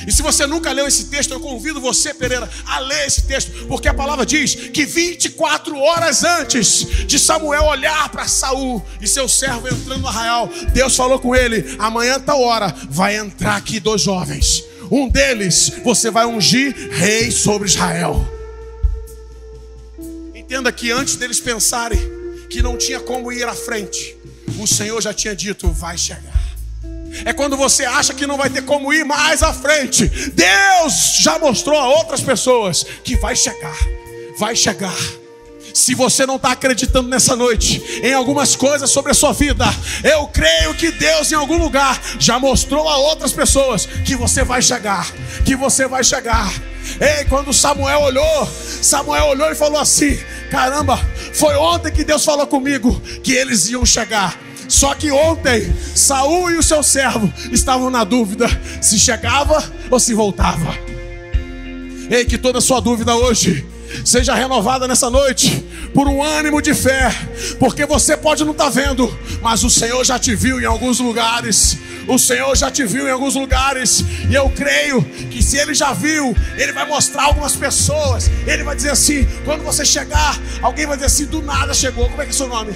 Speaker 1: e se você nunca leu esse texto, eu convido você, Pereira, a ler esse texto, porque a palavra diz que 24 horas antes de Samuel olhar para Saul e seu servo entrando no arraial, Deus falou com ele: amanhã tal hora vai entrar aqui dois jovens. Um deles você vai ungir rei sobre Israel. Entenda que antes deles pensarem que não tinha como ir à frente, o Senhor já tinha dito: vai chegar. É quando você acha que não vai ter como ir mais à frente. Deus já mostrou a outras pessoas que vai chegar, vai chegar. Se você não está acreditando nessa noite em algumas coisas sobre a sua vida, eu creio que Deus em algum lugar já mostrou a outras pessoas que você vai chegar, que você vai chegar. Ei, quando Samuel olhou, Samuel olhou e falou assim: Caramba, foi ontem que Deus falou comigo que eles iam chegar. Só que ontem, Saul e o seu servo estavam na dúvida se chegava ou se voltava. Ei, que toda sua dúvida hoje seja renovada nessa noite por um ânimo de fé, porque você pode não estar tá vendo, mas o Senhor já te viu em alguns lugares. O Senhor já te viu em alguns lugares, e eu creio que se Ele já viu, Ele vai mostrar algumas pessoas. Ele vai dizer assim: quando você chegar, alguém vai dizer assim: do nada chegou. Como é que é seu nome?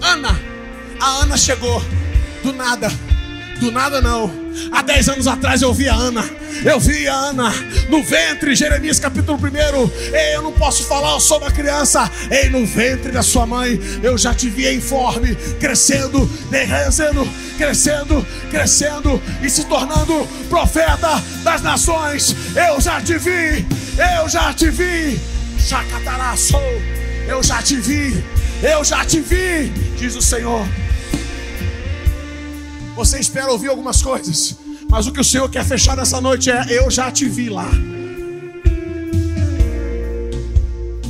Speaker 1: Ana. A Ana chegou, do nada. Do nada não. Há dez anos atrás eu vi a Ana. Eu vi a Ana no ventre, Jeremias capítulo 1. Ei, eu não posso falar, eu sou uma criança. Ei, no ventre da sua mãe, eu já te vi informe, crescendo, crescendo, crescendo, crescendo e se tornando profeta das nações. Eu já te vi, eu já te vi. Chacataraço, eu já te vi, eu já te vi, diz o Senhor. Você espera ouvir algumas coisas, mas o que o Senhor quer fechar nessa noite é: Eu já te vi lá.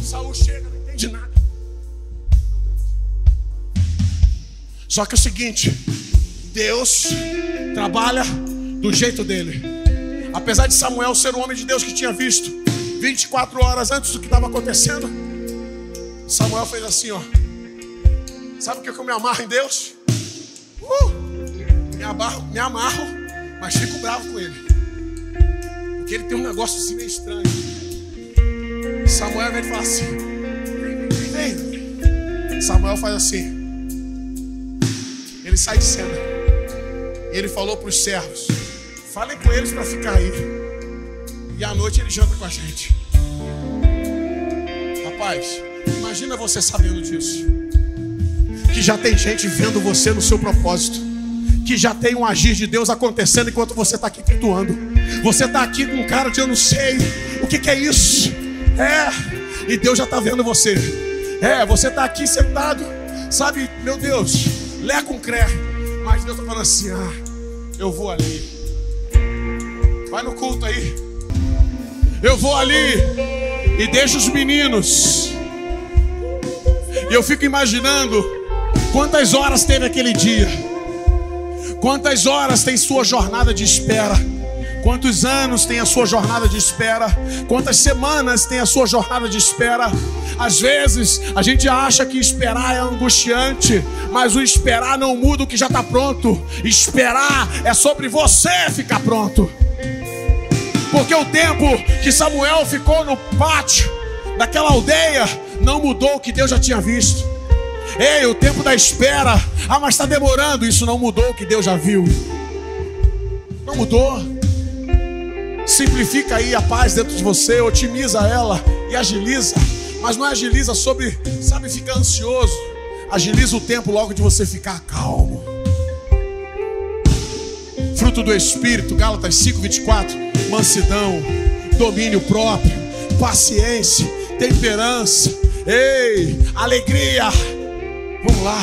Speaker 1: Saul chega, não entende nada. Só que é o seguinte: Deus trabalha do jeito dele. Apesar de Samuel ser um homem de Deus que tinha visto 24 horas antes do que estava acontecendo, Samuel fez assim, ó. Sabe o que eu me amarro em Deus? Uh! Me amarro, me amarro, mas fico bravo com ele. Porque ele tem um negócio assim meio estranho. Samuel vem e fala assim: vem, vem. Samuel faz assim. Ele sai de cena. E ele falou para os servos: falem com eles para ficar aí. E à noite ele janta com a gente. Rapaz, imagina você sabendo disso. Que já tem gente vendo você no seu propósito que já tem um agir de Deus acontecendo enquanto você está aqui cultuando. Você está aqui com um cara de eu não sei o que, que é isso. É, e Deus já está vendo você. É, você está aqui sentado, sabe, meu Deus, lé com cré. Mas Deus está falando assim: ah, eu vou ali. Vai no culto aí. Eu vou ali e deixa os meninos. E eu fico imaginando quantas horas teve aquele dia. Quantas horas tem sua jornada de espera? Quantos anos tem a sua jornada de espera? Quantas semanas tem a sua jornada de espera? Às vezes a gente acha que esperar é angustiante, mas o esperar não muda o que já está pronto. Esperar é sobre você ficar pronto. Porque o tempo que Samuel ficou no pátio daquela aldeia não mudou o que Deus já tinha visto. Ei, o tempo da espera. Ah, mas está demorando. Isso não mudou o que Deus já viu. Não mudou. Simplifica aí a paz dentro de você, otimiza ela e agiliza. Mas não agiliza sobre, sabe, ficar ansioso. Agiliza o tempo logo de você ficar calmo. Fruto do Espírito, Gálatas 5, 24. Mansidão, domínio próprio, paciência, temperança, ei, alegria Vamos lá.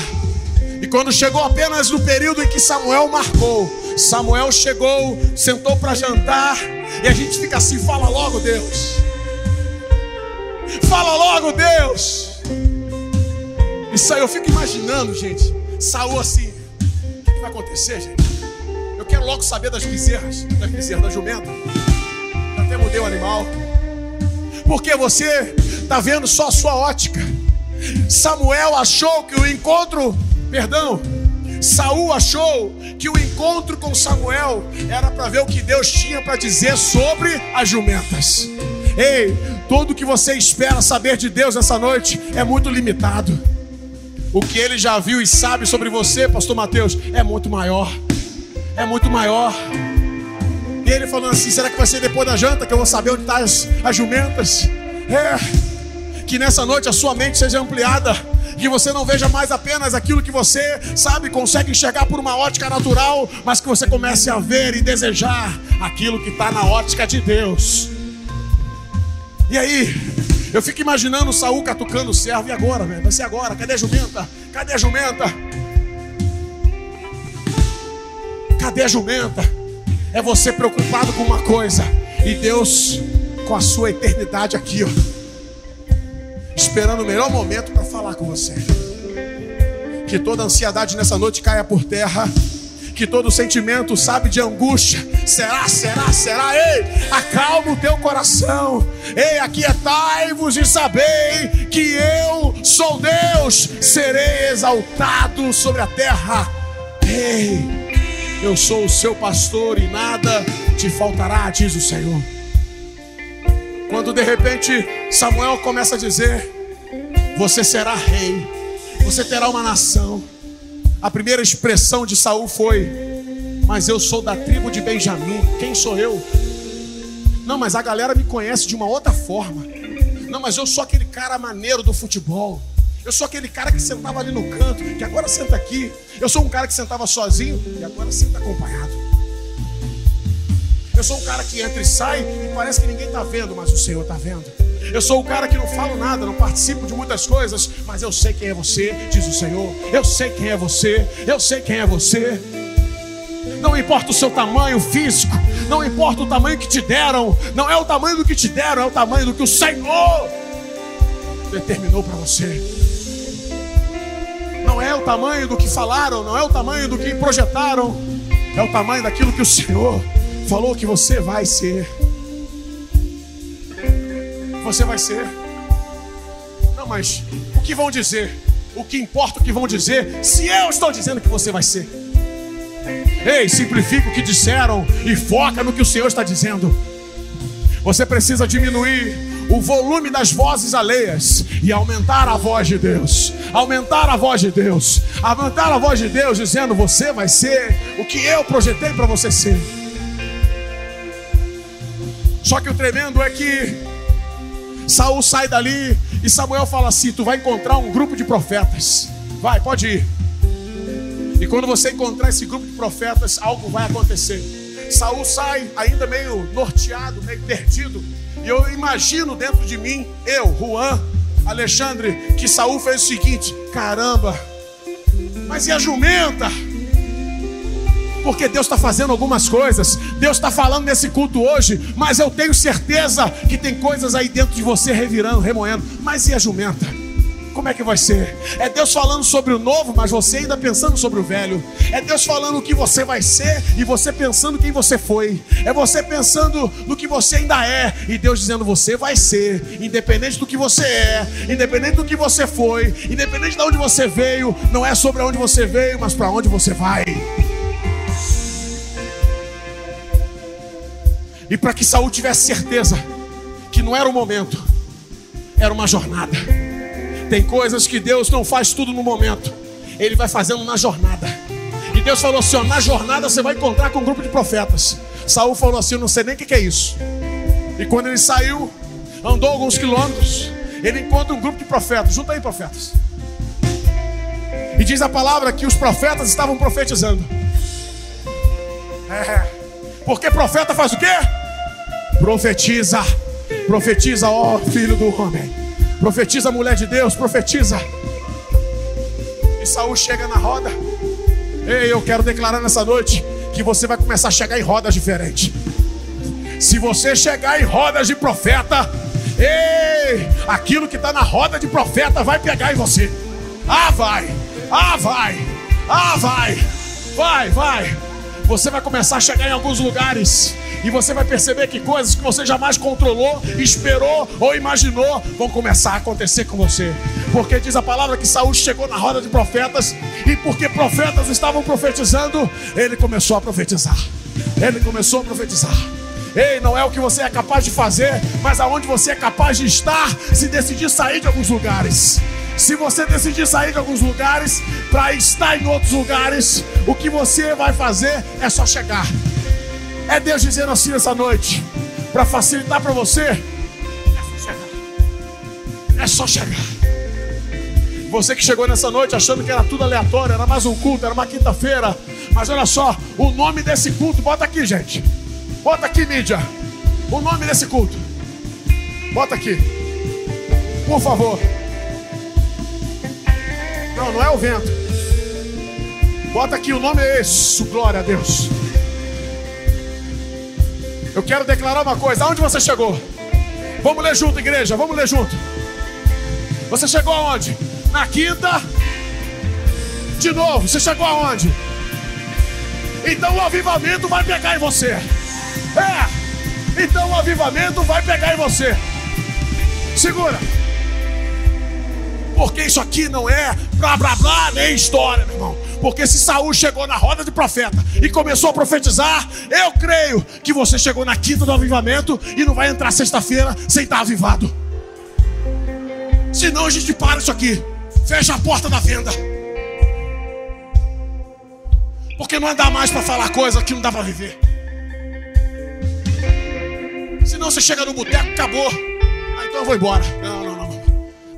Speaker 1: E quando chegou apenas no período em que Samuel marcou, Samuel chegou, sentou para jantar, e a gente fica assim: fala logo, Deus. Fala logo, Deus. Isso aí eu fico imaginando, gente. Saul assim: o que vai acontecer, gente? Eu quero logo saber das bezerras, das bezerras, da jumenta. Até mudei o animal. Porque você está vendo só a sua ótica. Samuel achou que o encontro, perdão, Saul achou que o encontro com Samuel era para ver o que Deus tinha para dizer sobre as jumentas. Ei, tudo que você espera saber de Deus essa noite é muito limitado. O que ele já viu e sabe sobre você, pastor Mateus, é muito maior. É muito maior. E ele falando assim: será que vai ser depois da janta que eu vou saber onde estão tá as, as jumentas? É. Que nessa noite a sua mente seja ampliada. Que você não veja mais apenas aquilo que você sabe, consegue enxergar por uma ótica natural, mas que você comece a ver e desejar aquilo que está na ótica de Deus. E aí, eu fico imaginando Saul catucando o servo, e agora, velho? Vai ser agora, cadê a jumenta? Cadê a jumenta? Cadê a jumenta? É você preocupado com uma coisa, e Deus com a sua eternidade aqui, ó esperando o melhor momento para falar com você. Que toda ansiedade nessa noite caia por terra. Que todo sentimento, sabe, de angústia, será, será, será, ei, acalma o teu coração, ei, aquietai-vos e sabei que eu sou Deus, serei exaltado sobre a terra, ei, eu sou o seu pastor e nada te faltará, diz o Senhor. Quando de repente Samuel começa a dizer: Você será rei, você terá uma nação. A primeira expressão de Saul foi: Mas eu sou da tribo de Benjamim. Quem sou eu? Não, mas a galera me conhece de uma outra forma. Não, mas eu sou aquele cara maneiro do futebol. Eu sou aquele cara que sentava ali no canto, que agora senta aqui. Eu sou um cara que sentava sozinho e agora senta acompanhado. Eu sou um cara que entra e sai e parece que ninguém está vendo, mas o Senhor está vendo. Eu sou o cara que não falo nada, não participo de muitas coisas, mas eu sei quem é você, diz o Senhor. Eu sei quem é você, eu sei quem é você. Não importa o seu tamanho físico, não importa o tamanho que te deram, não é o tamanho do que te deram, é o tamanho do que o Senhor determinou para você. Não é o tamanho do que falaram, não é o tamanho do que projetaram, é o tamanho daquilo que o Senhor falou que você vai ser você vai ser. Não, mas o que vão dizer? O que importa o que vão dizer? Se eu estou dizendo que você vai ser. Ei, simplifica o que disseram e foca no que o Senhor está dizendo. Você precisa diminuir o volume das vozes alheias e aumentar a voz de Deus. Aumentar a voz de Deus. Aumentar a voz de Deus dizendo: Você vai ser o que eu projetei para você ser. Só que o tremendo é que Saul sai dali e Samuel fala assim: Tu vai encontrar um grupo de profetas. Vai, pode ir. E quando você encontrar esse grupo de profetas, algo vai acontecer. Saul sai ainda meio norteado, meio perdido. E eu imagino dentro de mim, eu, Juan, Alexandre, que Saul fez o seguinte: caramba, mas e a jumenta? Porque Deus está fazendo algumas coisas, Deus está falando nesse culto hoje, mas eu tenho certeza que tem coisas aí dentro de você revirando, remoendo. Mas e a jumenta? Como é que vai ser? É Deus falando sobre o novo, mas você ainda pensando sobre o velho. É Deus falando o que você vai ser e você pensando quem você foi. É você pensando no que você ainda é e Deus dizendo você vai ser, independente do que você é, independente do que você foi, independente de onde você veio. Não é sobre onde você veio, mas para onde você vai. E para que Saul tivesse certeza que não era o momento, era uma jornada. Tem coisas que Deus não faz tudo no momento, Ele vai fazendo na jornada. E Deus falou assim: ó, na jornada você vai encontrar com um grupo de profetas. Saul falou assim: eu não sei nem o que é isso. E quando ele saiu, andou alguns quilômetros, ele encontra um grupo de profetas. Junta aí, profetas. E diz a palavra que os profetas estavam profetizando. É. Porque profeta faz o quê? Profetiza. Profetiza, ó filho do homem. Profetiza, mulher de Deus, profetiza. E Saul chega na roda. Ei, eu quero declarar nessa noite que você vai começar a chegar em rodas diferentes. Se você chegar em rodas de profeta, ei, aquilo que está na roda de profeta vai pegar em você. Ah, vai, ah, vai, ah, vai, vai, vai você vai começar a chegar em alguns lugares e você vai perceber que coisas que você jamais controlou, esperou ou imaginou vão começar a acontecer com você. Porque diz a palavra que Saúl chegou na roda de profetas e porque profetas estavam profetizando, ele começou a profetizar. Ele começou a profetizar. Ei, não é o que você é capaz de fazer, mas aonde você é capaz de estar se decidir sair de alguns lugares. Se você decidir sair de alguns lugares para estar em outros lugares, o que você vai fazer é só chegar. É Deus dizendo assim nessa noite, para facilitar para você, é. É só chegar. Você que chegou nessa noite achando que era tudo aleatório, era mais um culto, era uma quinta-feira. Mas olha só, o nome desse culto, bota aqui, gente. Bota aqui, mídia. O nome desse culto. Bota aqui. Por favor. Não, não é o vento. Bota aqui, o nome é esse. Glória a Deus. Eu quero declarar uma coisa. Aonde você chegou? Vamos ler junto, igreja. Vamos ler junto. Você chegou aonde? Na quinta. De novo, você chegou aonde? Então o avivamento vai pegar em você. É. Então o avivamento vai pegar em você. Segura. Porque isso aqui não é blá blá blá nem história, meu irmão. Porque se Saul chegou na roda de profeta e começou a profetizar, eu creio que você chegou na quinta do avivamento e não vai entrar sexta-feira sem estar avivado. Senão a gente para isso aqui. Fecha a porta da venda. Porque não dá mais para falar coisa que não dá para viver. Senão você chega no boteco, acabou. Ah, então eu vou embora. Não.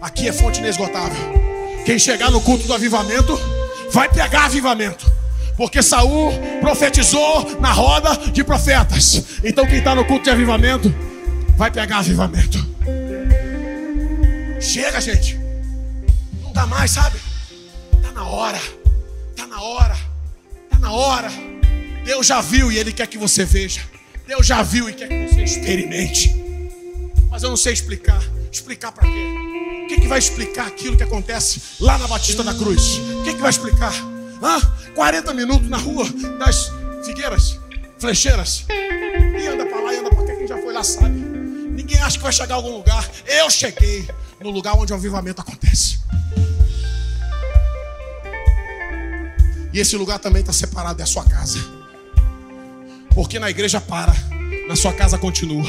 Speaker 1: Aqui é fonte inesgotável. Quem chegar no culto do avivamento vai pegar avivamento. Porque Saul profetizou na roda de profetas. Então quem está no culto de avivamento vai pegar avivamento. Chega, gente. Não dá mais, sabe? Está na hora. Está na hora. Está na hora. Deus já viu e Ele quer que você veja. Deus já viu e quer que você experimente. Mas eu não sei explicar. Explicar para quê? Que, que vai explicar aquilo que acontece lá na Batista da Cruz? O que, que vai explicar? Hã? 40 minutos na rua das figueiras, flecheiras. E anda para lá e anda para cá. Quem já foi lá sabe. Ninguém acha que vai chegar a algum lugar. Eu cheguei no lugar onde o avivamento acontece. E esse lugar também está separado, é a sua casa. Porque na igreja para, na sua casa continua.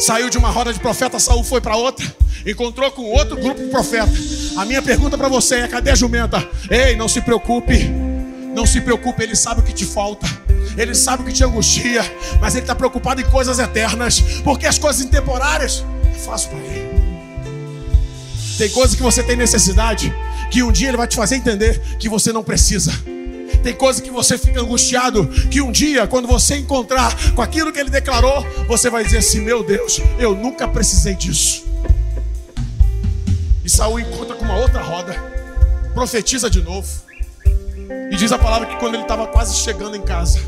Speaker 1: Saiu de uma roda de profeta, Saul foi para outra, encontrou com outro grupo de profeta. A minha pergunta para você é: cadê a jumenta? Ei, não se preocupe, não se preocupe, ele sabe o que te falta. Ele sabe o que te angustia, mas ele está preocupado em coisas eternas, porque as coisas intemporárias é fácil para ele. Tem coisas que você tem necessidade, que um dia ele vai te fazer entender que você não precisa. Tem coisas que você fica angustiado, que um dia, quando você encontrar com aquilo que ele declarou, você vai dizer assim: Meu Deus, eu nunca precisei disso. E Saul encontra com uma outra roda, profetiza de novo, e diz a palavra que quando ele estava quase chegando em casa,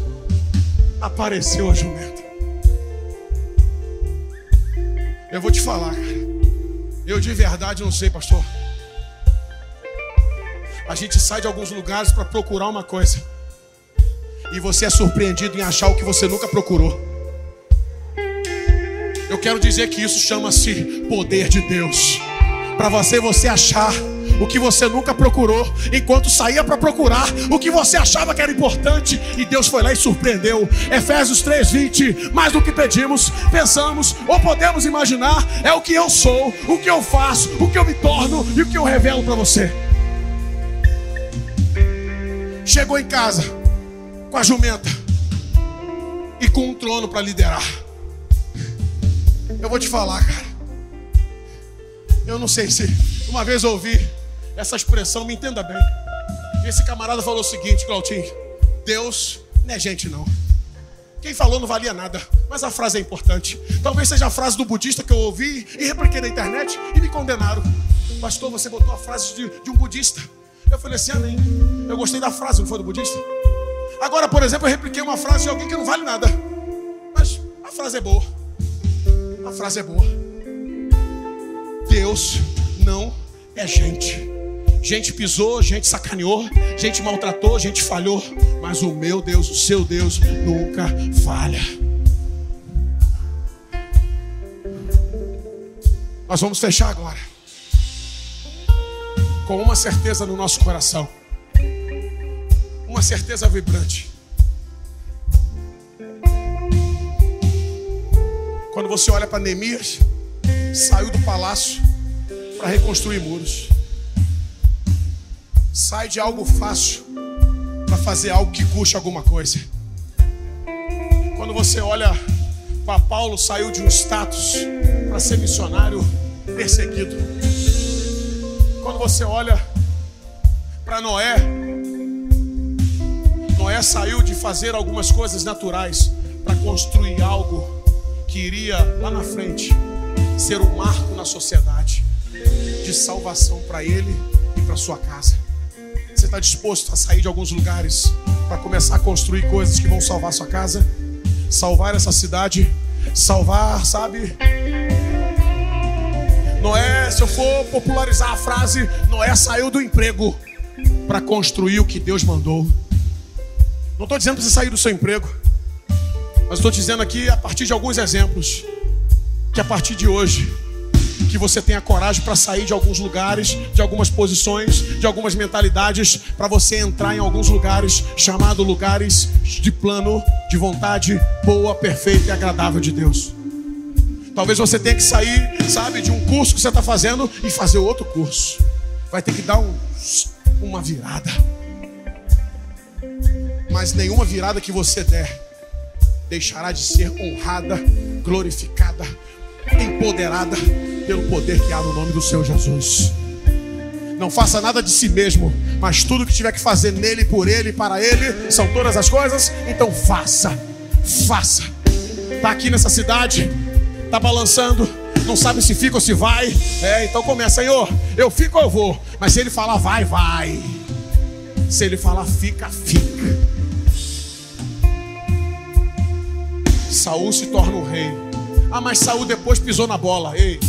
Speaker 1: apareceu a jumenta. Eu vou te falar, cara. Eu de verdade não sei, pastor. A gente sai de alguns lugares para procurar uma coisa. E você é surpreendido em achar o que você nunca procurou. Eu quero dizer que isso chama-se poder de Deus. Para você você achar o que você nunca procurou, enquanto saía para procurar o que você achava que era importante, e Deus foi lá e surpreendeu. Efésios 3:20, mais do que pedimos, pensamos ou podemos imaginar, é o que eu sou, o que eu faço, o que eu me torno e o que eu revelo para você. Chegou em casa com a jumenta e com um trono para liderar. Eu vou te falar, cara. Eu não sei se uma vez ouvi essa expressão, me entenda bem. Esse camarada falou o seguinte, Clautinho: Deus não é gente, não. Quem falou não valia nada, mas a frase é importante. Talvez seja a frase do budista que eu ouvi e repliquei na internet e me condenaram. Pastor, você botou a frase de, de um budista. Eu falei assim, amém. Eu gostei da frase, não foi do budista? Agora, por exemplo, eu repliquei uma frase de alguém que não vale nada. Mas a frase é boa. A frase é boa. Deus não é gente. Gente pisou, gente sacaneou, gente maltratou, gente falhou. Mas o meu Deus, o seu Deus, nunca falha. Nós vamos fechar agora com uma certeza no nosso coração, uma certeza vibrante. Quando você olha para Neemias, saiu do palácio para reconstruir muros, sai de algo fácil para fazer algo que custe alguma coisa. Quando você olha para Paulo, saiu de um status para ser missionário perseguido quando você olha para Noé, Noé saiu de fazer algumas coisas naturais para construir algo que iria lá na frente ser um marco na sociedade de salvação para ele e para sua casa. Você está disposto a sair de alguns lugares para começar a construir coisas que vão salvar sua casa, salvar essa cidade, salvar, sabe? Noé, se eu for popularizar a frase, Noé saiu do emprego para construir o que Deus mandou. Não estou dizendo para você sair do seu emprego, mas estou dizendo aqui a partir de alguns exemplos que a partir de hoje que você tenha coragem para sair de alguns lugares, de algumas posições, de algumas mentalidades, para você entrar em alguns lugares chamados lugares de plano, de vontade boa, perfeita e agradável de Deus. Talvez você tenha que sair, sabe, de um curso que você está fazendo e fazer outro curso. Vai ter que dar um, uma virada. Mas nenhuma virada que você der deixará de ser honrada, glorificada, empoderada pelo poder que há no nome do Senhor Jesus. Não faça nada de si mesmo, mas tudo que tiver que fazer nele, por ele, para ele, são todas as coisas. Então faça, faça. Está aqui nessa cidade, está balançando, não sabe se fica ou se vai. É, então começa, Senhor, eu fico ou eu vou. Mas se ele falar vai, vai. Se ele falar fica, fica. Saul se torna o rei. Ah, mas Saul depois pisou na bola. Ei,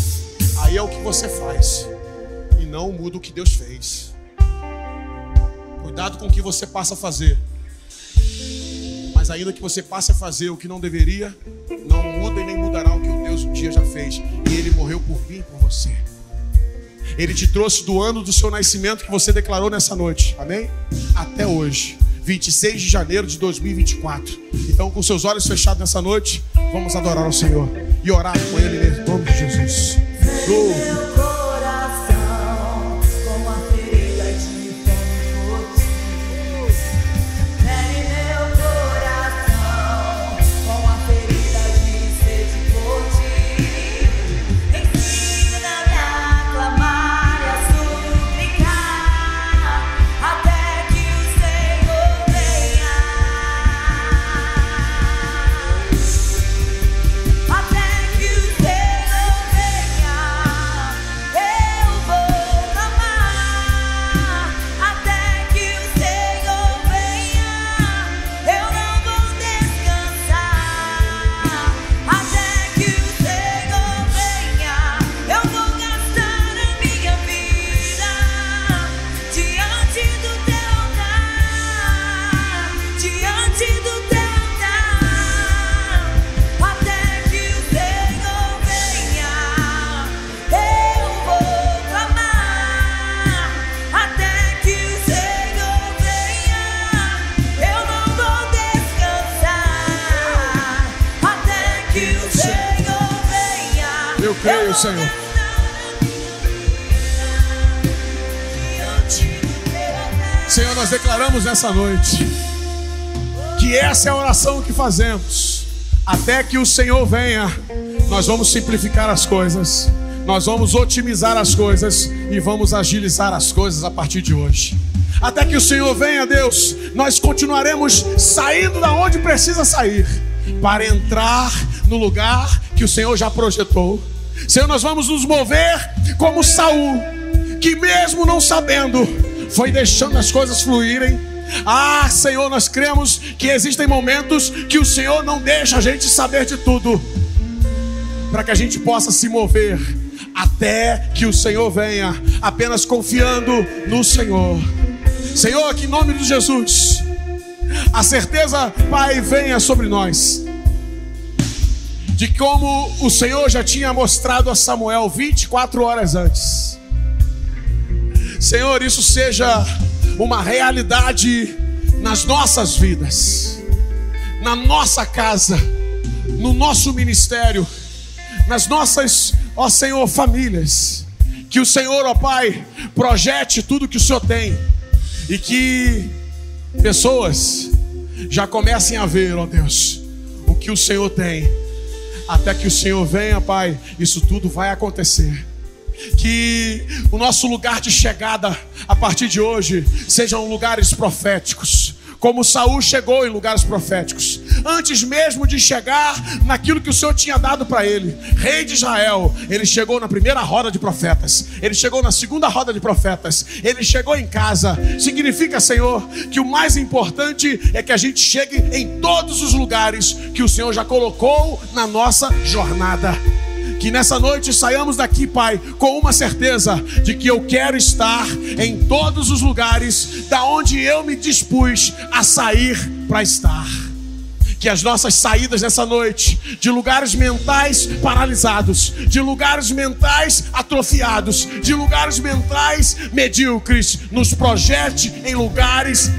Speaker 1: aí é o que você faz. E não muda o que Deus fez. Cuidado com o que você passa a fazer. Mas ainda que você passe a fazer o que não deveria, não muda e nem mudará o que o Deus um dia já fez. E Ele morreu por mim e por você. Ele te trouxe do ano do seu nascimento que você declarou nessa noite. Amém? Até hoje. 26 de janeiro de 2024. Então, com seus olhos fechados nessa noite, vamos adorar ao Senhor e orar com Ele em nome de Jesus. Oh. Declaramos nessa noite que essa é a oração que fazemos. Até que o Senhor venha, nós vamos simplificar as coisas, nós vamos otimizar as coisas e vamos agilizar as coisas a partir de hoje. Até que o Senhor venha, Deus, nós continuaremos saindo da onde precisa sair para entrar no lugar que o Senhor já projetou. Senhor, nós vamos nos mover como Saul, que mesmo não sabendo, foi deixando as coisas fluírem. Ah, Senhor, nós cremos que existem momentos que o Senhor não deixa a gente saber de tudo, para que a gente possa se mover até que o Senhor venha, apenas confiando no Senhor. Senhor, que em nome de Jesus, a certeza, Pai, venha sobre nós de como o Senhor já tinha mostrado a Samuel 24 horas antes. Senhor, isso seja uma realidade nas nossas vidas, na nossa casa, no nosso ministério, nas nossas, ó Senhor, famílias. Que o Senhor, ó Pai, projete tudo que o Senhor tem e que pessoas já comecem a ver, ó Deus, o que o Senhor tem até que o Senhor venha, Pai, isso tudo vai acontecer. Que o nosso lugar de chegada a partir de hoje sejam lugares proféticos, como Saul chegou em lugares proféticos, antes mesmo de chegar naquilo que o Senhor tinha dado para ele, rei de Israel, ele chegou na primeira roda de profetas, ele chegou na segunda roda de profetas, ele chegou em casa. Significa, Senhor, que o mais importante é que a gente chegue em todos os lugares que o Senhor já colocou na nossa jornada. Que nessa noite saiamos daqui, Pai, com uma certeza de que eu quero estar em todos os lugares da onde eu me dispus a sair para estar que as nossas saídas nessa noite, de lugares mentais paralisados, de lugares mentais atrofiados, de lugares mentais medíocres, nos projete em lugares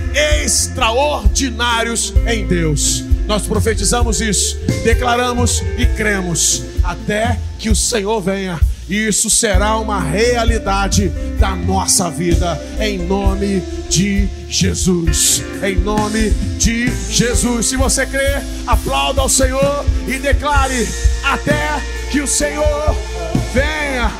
Speaker 1: extraordinários em Deus. Nós profetizamos isso, declaramos e cremos até que o Senhor venha e isso será uma realidade da nossa vida, em nome de Jesus. Em nome de Jesus. Se você crê, aplauda ao Senhor e declare: até que o Senhor venha.